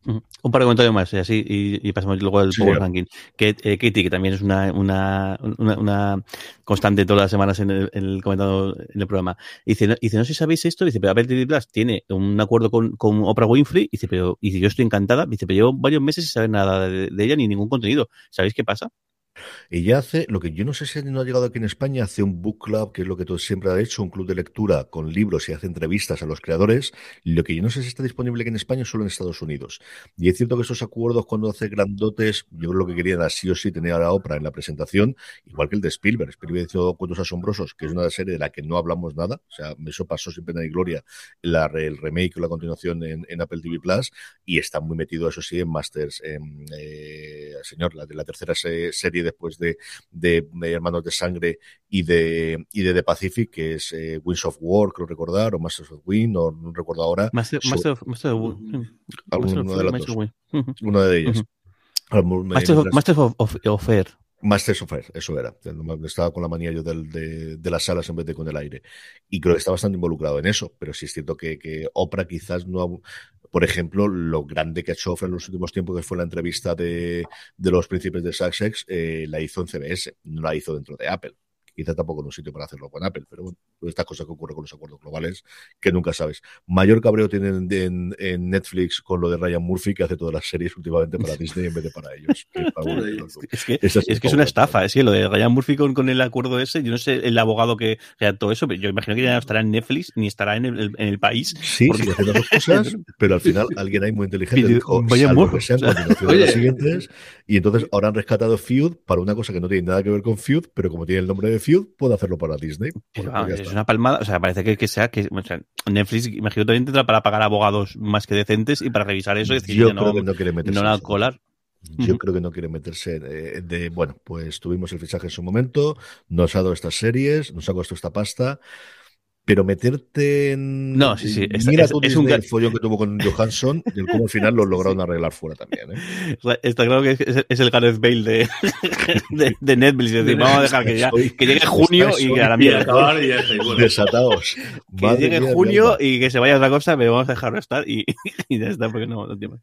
Un par de comentarios más, y así, y, y pasamos luego al sí, Power Ranking. Que, eh, Katie, que también es una, una, una, una, constante todas las semanas en el, en el comentado en el programa. Dice, no, dice, no sé si sabéis esto, dice, pero Apple TV Plus tiene un acuerdo con, con Oprah Winfrey, dice, pero, y dice, yo estoy encantada, dice, pero llevo varios meses sin saber nada de, de ella ni ningún contenido. ¿Sabéis qué pasa? Ella hace lo que yo no sé si no ha llegado aquí en España, hace un book club, que es lo que todo siempre ha hecho, un club de lectura con libros y hace entrevistas a los creadores. Lo que yo no sé si está disponible aquí en España, solo en Estados Unidos. Y es cierto que esos acuerdos, cuando hace grandotes, yo creo lo que querían era sí o sí tener a la Oprah en la presentación, igual que el de Spielberg. Spielberg hizo Cuentos Asombrosos, que es una serie de la que no hablamos nada. O sea, eso pasó sin pena ni gloria, la, el remake o la continuación en, en, Apple TV Plus, y está muy metido, eso sí, en Masters, eh, señor, la de la tercera serie después de, de, de, Hermanos de Sangre y de, y de The Pacific, que es eh, Winds of War, creo recordar, o Masters of Wind, o no recuerdo ahora. Master, Master, of, Master of, Alguno de las dos. Una de ellas. Uh -huh. Masters, of, Masters of, of, of Air. Masters of eso era. Estaba con la manía yo del, de, de, las salas en vez de con el aire. Y creo que está bastante involucrado en eso, pero sí es cierto que, que Oprah quizás no ha, por ejemplo, lo grande que ha hecho Oprah en los últimos tiempos, que fue la entrevista de, de los príncipes de Sussex, eh, la hizo en CBS, no la hizo dentro de Apple. Quizá tampoco en un sitio para hacerlo con Apple, pero bueno, estas cosas que ocurren con los acuerdos globales que nunca sabes. Mayor cabreo tienen en, en, Netflix con lo de Ryan Murphy que hace todas las series últimamente para Disney en vez de para ellos. es que es, es, que es una estafa, sí, lo de Ryan Murphy con, con, el acuerdo ese, yo no sé el abogado que todo eso, pero yo imagino que ya no estará en Netflix ni estará en el, en el país. Sí, porque... sí, dos cosas, pero al final alguien ahí muy inteligente dijo, Ryan Murphy, que sean de las siguientes, y entonces ahora han rescatado Feud para una cosa que no tiene nada que ver con Feud, pero como tiene el nombre de Feud, puede hacerlo para Disney. Pero, vamos, es una palmada, o sea, parece que, que sea que o sea, Netflix, imagino también tendrá para pagar abogados más que decentes y para revisar eso y decir Yo no, creo que no quiere meterse no la colar. Yo creo que no quiere meterse de, de, bueno, pues tuvimos el fichaje en su momento, nos ha dado estas series, nos ha costado esta pasta, pero meterte en. No, sí, sí. Es, Mira es, tú es un el follón que tuvo con Johansson y el cómo al final lo lograron arreglar fuera también. ¿eh? Está claro que es, es el Gareth Bale de, de, de Netflix. Es decir, vamos a dejar que, ya, que llegue junio y que a la mierda. Y ya está, bueno. Desatados. Que Madre llegue mía, junio y que se vaya a otra cosa, pero vamos a dejarlo estar y, y ya está, porque no, no tiene más.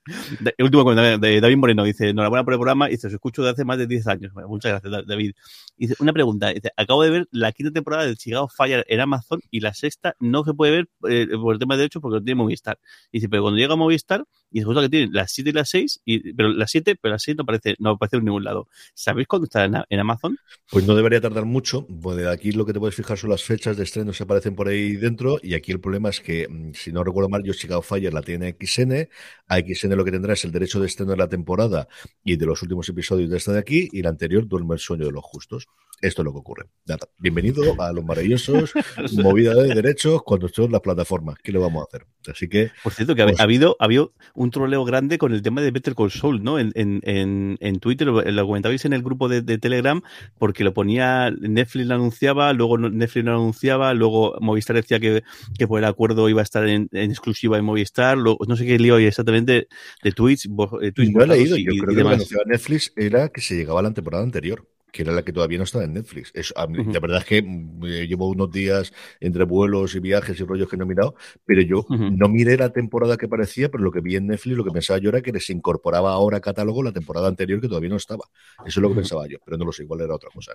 El último comentario de David Moreno dice: Enhorabuena por el programa. Dice: Os escucho de hace más de 10 años. Bueno, muchas gracias, David. Dice: Una pregunta. Dice: Acabo de ver la quinta temporada del Chicago Fire en Amazon y la sexta no se puede ver eh, por el tema de derechos porque no tiene Movistar. Y dice, pero cuando llega a Movistar, y resulta que tiene las 7 y las 6, y, pero las 7, pero las 6 no aparece, no aparece en ningún lado. ¿Sabéis cuándo está en, en, Amazon? Pues no debería tardar mucho. Bueno, aquí lo que te puedes fijar son las fechas de estreno se aparecen por ahí dentro, y aquí el problema es que, mm, si no recuerdo mal, yo Chicago Fire la tiene XN, a XN lo que tendrá es el derecho de estreno de la temporada y de los últimos episodios de esta de aquí, y la anterior duerme el sueño de los justos. Esto es lo que ocurre. Nada. Bienvenido a los maravillosos, movida de derechos cuando son las plataformas. ¿Qué le vamos a hacer? Así que. Por cierto, que pues, ha, habido, ha habido un troleo grande con el tema de Better Call Saul, ¿no? En, en, en, en Twitter, lo, lo, comentabais en el grupo de, de, Telegram, porque lo ponía, Netflix lo anunciaba, luego Netflix lo anunciaba, luego Movistar decía que, que por el acuerdo iba a estar en, exclusiva en Movistar, luego, no sé qué lío exactamente de tweets. Eh, tweets no he leído, y, yo creo que lo que anunciaba Netflix era que se llegaba a la temporada anterior que era la que todavía no está en Netflix. Es, a mí, uh -huh. La verdad es que eh, llevo unos días entre vuelos y viajes y rollos que no he mirado, pero yo uh -huh. no miré la temporada que parecía, pero lo que vi en Netflix, lo que pensaba yo era que les incorporaba ahora a catálogo la temporada anterior que todavía no estaba. Eso es lo que uh -huh. pensaba yo, pero no lo sé, igual era otra cosa.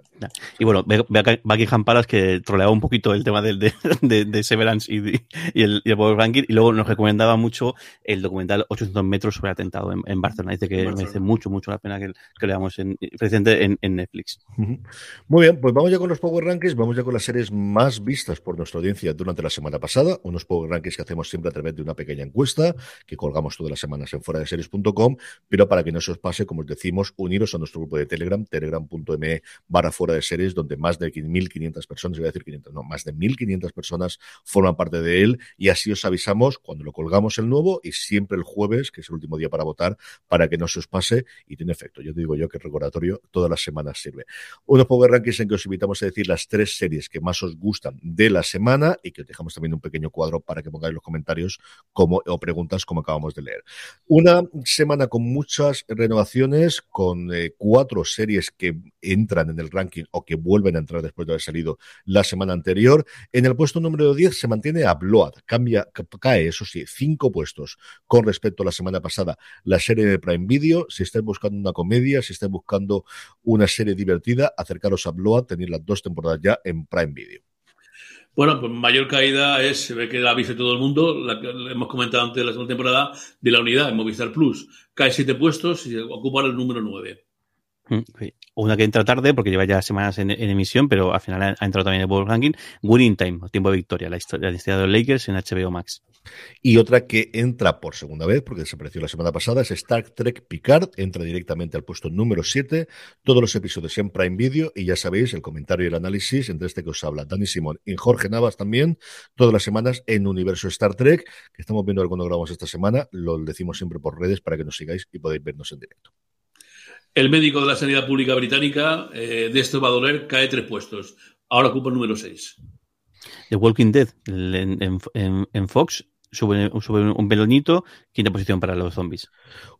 Y bueno, Buckingham Palace que troleaba un poquito el tema del, de, de, de Severance y, y, el, y el Power Ranking, y luego nos recomendaba mucho el documental 800 metros sobre atentado en, en Barcelona. Dice que merece mucho, mucho la pena que, que leamos en, presente en, en Netflix. Muy bien, pues vamos ya con los Power Rankings, vamos ya con las series más vistas por nuestra audiencia durante la semana pasada, unos Power Rankings que hacemos siempre a través de una pequeña encuesta que colgamos todas las semanas en fuera de series.com, pero para que no se os pase, como os decimos, uniros a nuestro grupo de Telegram, telegram.me barra fuera de series, donde más de 1.500 personas, voy a decir 500, no, más de 1.500 personas forman parte de él y así os avisamos cuando lo colgamos el nuevo y siempre el jueves, que es el último día para votar, para que no se os pase y tiene efecto. Yo te digo yo que el recordatorio todas las semanas sirve. Unos Power Rankings en que os invitamos a decir las tres series que más os gustan de la semana y que os dejamos también un pequeño cuadro para que pongáis los comentarios como, o preguntas como acabamos de leer. Una semana con muchas renovaciones, con eh, cuatro series que entran en el ranking o que vuelven a entrar después de haber salido la semana anterior. En el puesto número 10 se mantiene a Blood, cambia, cae, eso sí, cinco puestos con respecto a la semana pasada. La serie de Prime Video, si estáis buscando una comedia, si estáis buscando una serie divertida, acercaros a Blood, tenéis las dos temporadas ya en Prime Video. Bueno, pues mayor caída es, se ve que la visto todo el mundo, la que hemos comentado antes de la segunda temporada, de la unidad en Movistar Plus. Cae siete puestos y ocupa el número nueve. Mm, una que entra tarde porque lleva ya semanas en, emisión, pero al final ha, entrado también en el World Ranking. Winning Time, tiempo de victoria, la historia, la historia de los Lakers en HBO Max. Y otra que entra por segunda vez, porque desapareció la semana pasada, es Star Trek Picard. Entra directamente al puesto número 7. Todos los episodios en Prime Video. Y ya sabéis, el comentario y el análisis entre este que os habla Dani Simón y Jorge Navas también. Todas las semanas en Universo Star Trek, que estamos viendo algunos grabamos esta semana. Lo decimos siempre por redes para que nos sigáis y podáis vernos en directo. El médico de la sanidad pública británica, eh, de esto va a doler, cae tres puestos. Ahora ocupa el número seis. The Walking Dead en Fox sube, un pelonito, quinta posición para los zombies.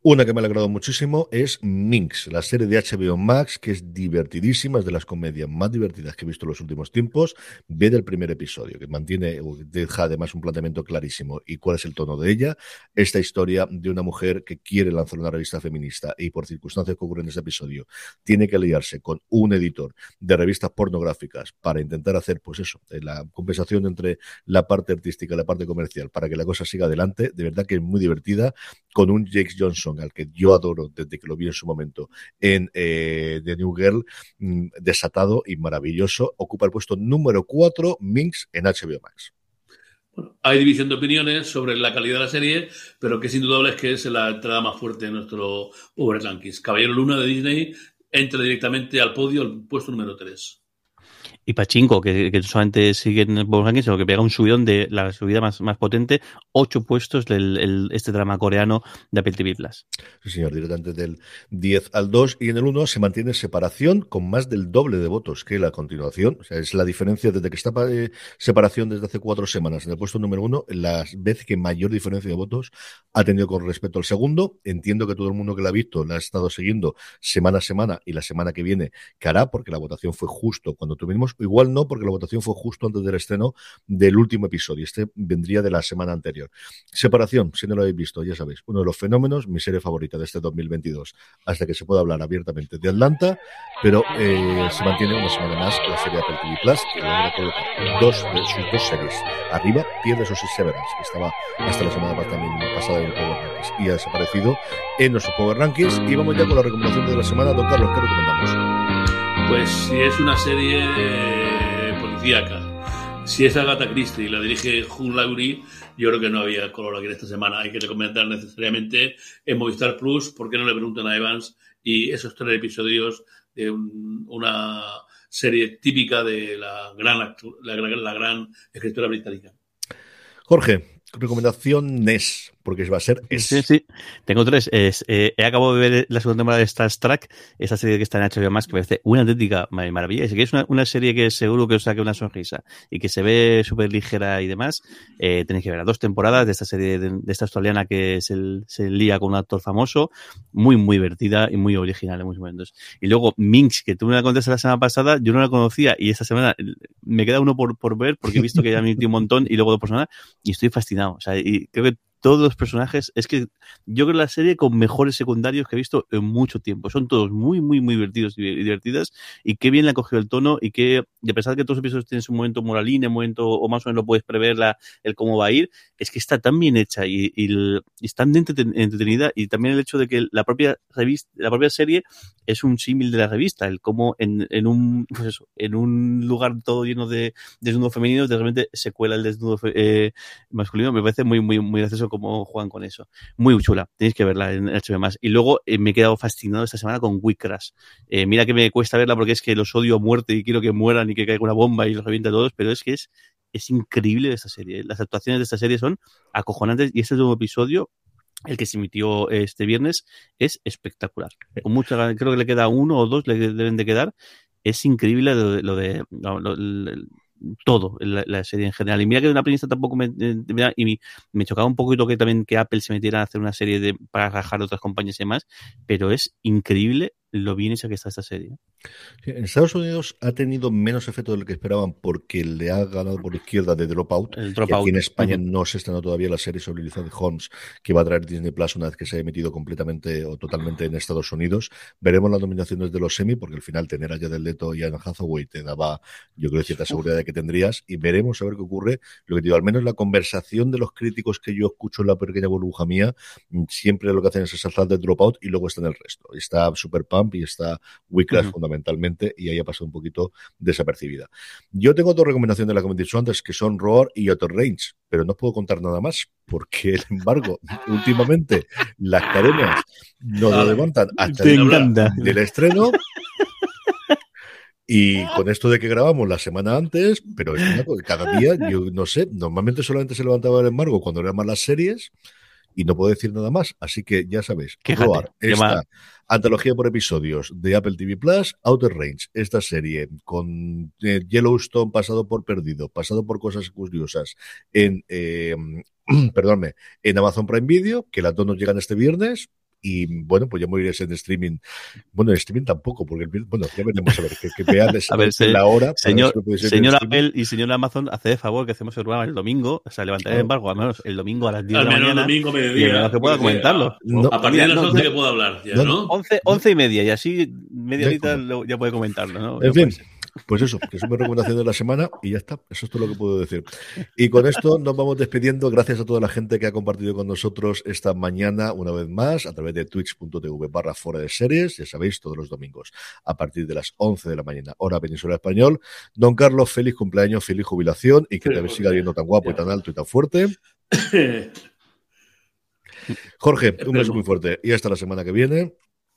Una que me ha alegrado muchísimo es Minx, la serie de HBO Max, que es divertidísima, es de las comedias más divertidas que he visto en los últimos tiempos. Ve del primer episodio, que mantiene, deja además un planteamiento clarísimo y cuál es el tono de ella. Esta historia de una mujer que quiere lanzar una revista feminista y por circunstancias que ocurren en ese episodio, tiene que aliarse con un editor de revistas pornográficas para intentar hacer, pues eso, la compensación entre la parte artística y la parte comercial, para que la cosa siga adelante. De verdad que es muy divertida, con un Jake Johnson, al que yo adoro desde que lo vi en su momento en eh, The New Girl, mm, desatado y maravilloso. Ocupa el puesto número 4, Minx, en HBO Max. hay división de opiniones sobre la calidad de la serie, pero que es indudable es que es la entrada más fuerte de nuestro Power Rankings. Caballero Luna de Disney entra directamente al podio, al puesto número 3 y Pachinko, que, que solamente sigue en el Power Rankings, sino que pega un subidón de la subida más, más potente, ocho puestos del este drama coreano de Apple TV Plus. Sí, señor, directamente del 10 al 2 y en el 1 se mantiene separación con más del doble de votos que la continuación. O sea, es la diferencia desde que está eh, separación desde hace cuatro semanas en el puesto número 1, la vez que mayor diferencia de votos ha tenido con respecto al segundo. Entiendo que todo el mundo que la ha visto la ha estado siguiendo semana a semana y la semana que viene que hará, porque la votación fue justo cuando tuvimos igual no, porque la votación fue justo antes del estreno del último episodio. Este vendría de la semana anterior. Separación, si no lo habéis visto, ya sabéis, uno de los fenómenos, mi serie favorita de este 2022, hasta que se pueda hablar abiertamente de Atlanta, pero eh, se mantiene una semana más la serie Apple TV Plus, que logra colocar dos de sus dos series arriba, pierde esos Severance, que estaba hasta la semana pasada en el Power Rankings, y ha desaparecido en nuestro Power Rankings. Y vamos ya con la recomendación de la semana. Don Carlos, ¿qué recomendamos? Pues si es una serie policíaca, si es Agatha Christie y la dirige Hugh Laurie, yo creo que no había color aquí esta semana. Hay que recomendar necesariamente en Movistar Plus, porque no le preguntan a Evans? Y esos tres episodios de una serie típica de la gran, la, la gran escritora británica. Jorge, recomendación NES porque va a ser Sí, sí. Tengo tres. Es, eh, he acabado de ver la segunda temporada de Star Trek, esa serie que está en HBO más que parece una auténtica maravilla. Es que es una, serie que seguro que os saque una sonrisa y que se ve súper ligera y demás. Eh, tenéis que ver a dos temporadas de esta serie de, esta australiana que se, se lía con un actor famoso, muy, muy divertida y muy original en muchos momentos. Y luego Minx, que tú me la contaste la semana pasada, yo no la conocía y esta semana me queda uno por, por ver porque he visto que ya me un montón y luego dos personas y estoy fascinado. O sea, y creo que todos los personajes. Es que yo creo la serie con mejores secundarios que he visto en mucho tiempo. Son todos muy, muy, muy divertidos y divertidas. Y qué bien le ha cogido el tono. Y que, a pesar de que todos los episodios tienen su momento moralín, un momento, o más o menos lo puedes prever la, el cómo va a ir, es que está tan bien hecha y, y, y tan entretenida. Y también el hecho de que la propia revista, la propia serie es un símil de la revista. El cómo en, en un, pues eso, en un lugar todo lleno de desnudos femeninos, de repente se cuela el desnudo eh, masculino. Me parece muy, muy, muy gracioso cómo juegan con eso. Muy chula. Tenéis que verla en HBO más. Y luego eh, me he quedado fascinado esta semana con Wickrash. Eh, mira que me cuesta verla porque es que los odio a muerte y quiero que mueran y que caiga una bomba y los reviente a todos, pero es que es, es increíble esta serie. Las actuaciones de esta serie son acojonantes y este último episodio el que se emitió este viernes, es espectacular. Con mucha, creo que le queda uno o dos, le deben de quedar. Es increíble lo de, lo de lo, lo, todo, la, la, serie en general. Y mira que de una premisa tampoco me, me, y me chocaba un poquito que también que Apple se metiera a hacer una serie de, para rajar otras compañías y demás, pero es increíble lo bien hecha que está esta serie. En Estados Unidos ha tenido menos efecto de lo que esperaban porque le ha ganado por izquierda de Dropout. El drop y aquí en España no se estrenó todavía la serie sobre Elizabeth Holmes que va a traer Disney Plus una vez que se haya emitido completamente o totalmente en Estados Unidos. Veremos las nominaciones de los semi porque al final tener a Jared Leto y a Anne Hathaway te daba, yo creo, cierta seguridad de que tendrías y veremos a ver qué ocurre. Lo que digo, al menos la conversación de los críticos que yo escucho en la pequeña burbuja mía, siempre lo que hacen es exaltar de Dropout y luego está en el resto. Está Super Y está Wickraft uh -huh. fundamentalmente y ahí ha pasado un poquito desapercibida. Yo tengo dos recomendaciones de la que antes que son Roar y Outer Range, pero no puedo contar nada más porque, sin embargo, últimamente las cadenas no lo levantan hasta el del estreno. Y con esto de que grabamos la semana antes, pero es una, cada día, yo no sé, normalmente solamente se levantaba el embargo cuando eran más las series y no puedo decir nada más. Así que ya sabéis, Roar, esta antología por episodios de Apple TV Plus, Outer Range, esta serie con eh, Yellowstone pasado por perdido, pasado por cosas curiosas en, eh, en Amazon Prime Video, que las dos nos llegan este viernes. Y bueno, pues ya me iré en streaming. Bueno, en streaming tampoco, porque bueno, ya veremos a ver que, que vean a ver, se, la hora. Señor, señor Apple y señor Amazon, haced de favor que hacemos el programa el domingo, o sea, levantaré el embargo al menos el domingo a las 10 al de la mañana. domingo, mediodía, y que pueda comentarlo. No, a partir de las 11 que puedo hablar, ya, ¿no? 11, 11 y media, y así media horita ya puede comentarlo, ¿no? En fin. Pues eso, que es una recomendación de la semana y ya está. Eso es todo lo que puedo decir. Y con esto nos vamos despidiendo. Gracias a toda la gente que ha compartido con nosotros esta mañana, una vez más, a través de twitch.tv barra fuera de series. Ya sabéis, todos los domingos, a partir de las 11 de la mañana, hora península español. Don Carlos, feliz cumpleaños, feliz jubilación y que te siga viendo tan guapo y tan alto y tan fuerte. Jorge, un beso muy fuerte y hasta la semana que viene.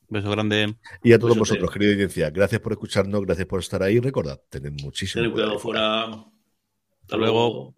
Beso grande. Y a todos Beso vosotros, querida audiencia, gracias por escucharnos, gracias por estar ahí. Recordad, tened muchísimo Ten cuidado fuera. Hasta luego.